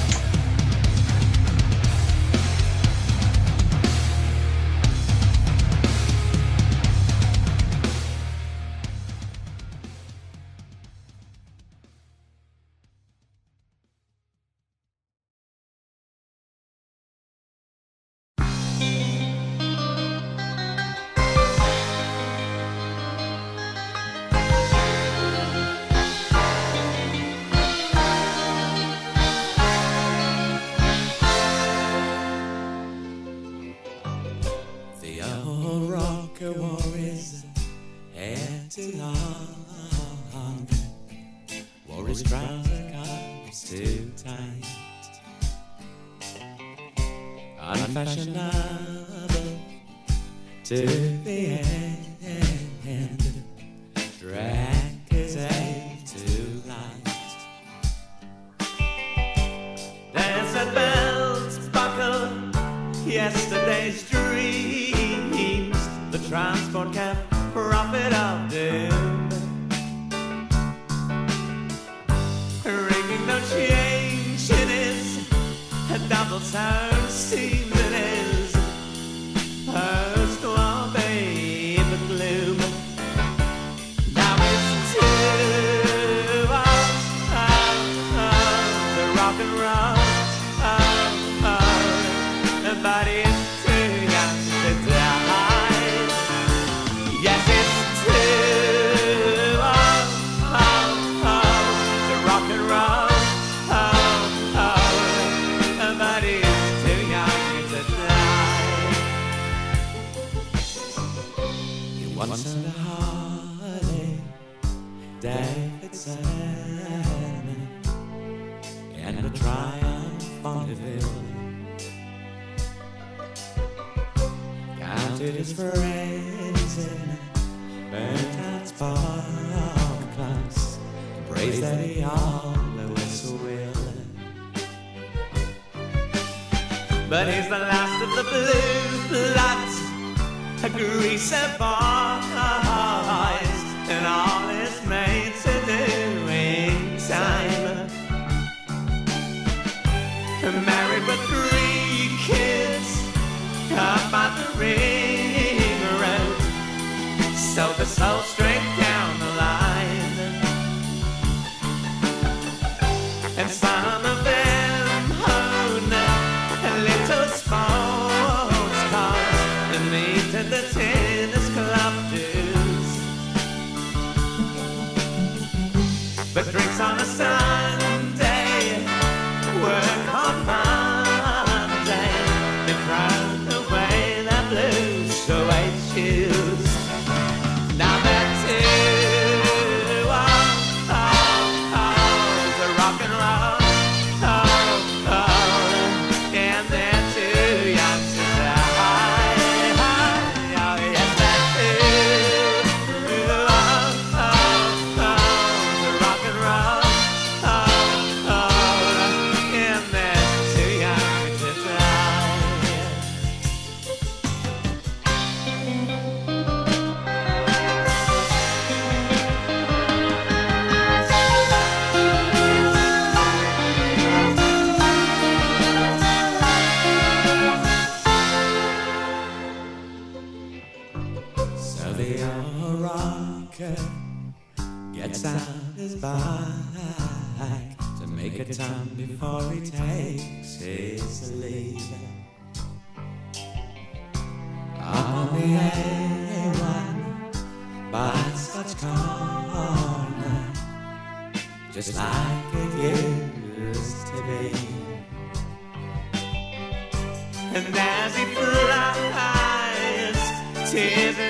But he's the last of the blue lot, a greasy boys, and all is made to do in time. Married with three kids, about the ring. all night, just like it used to be. And as he flies, tears.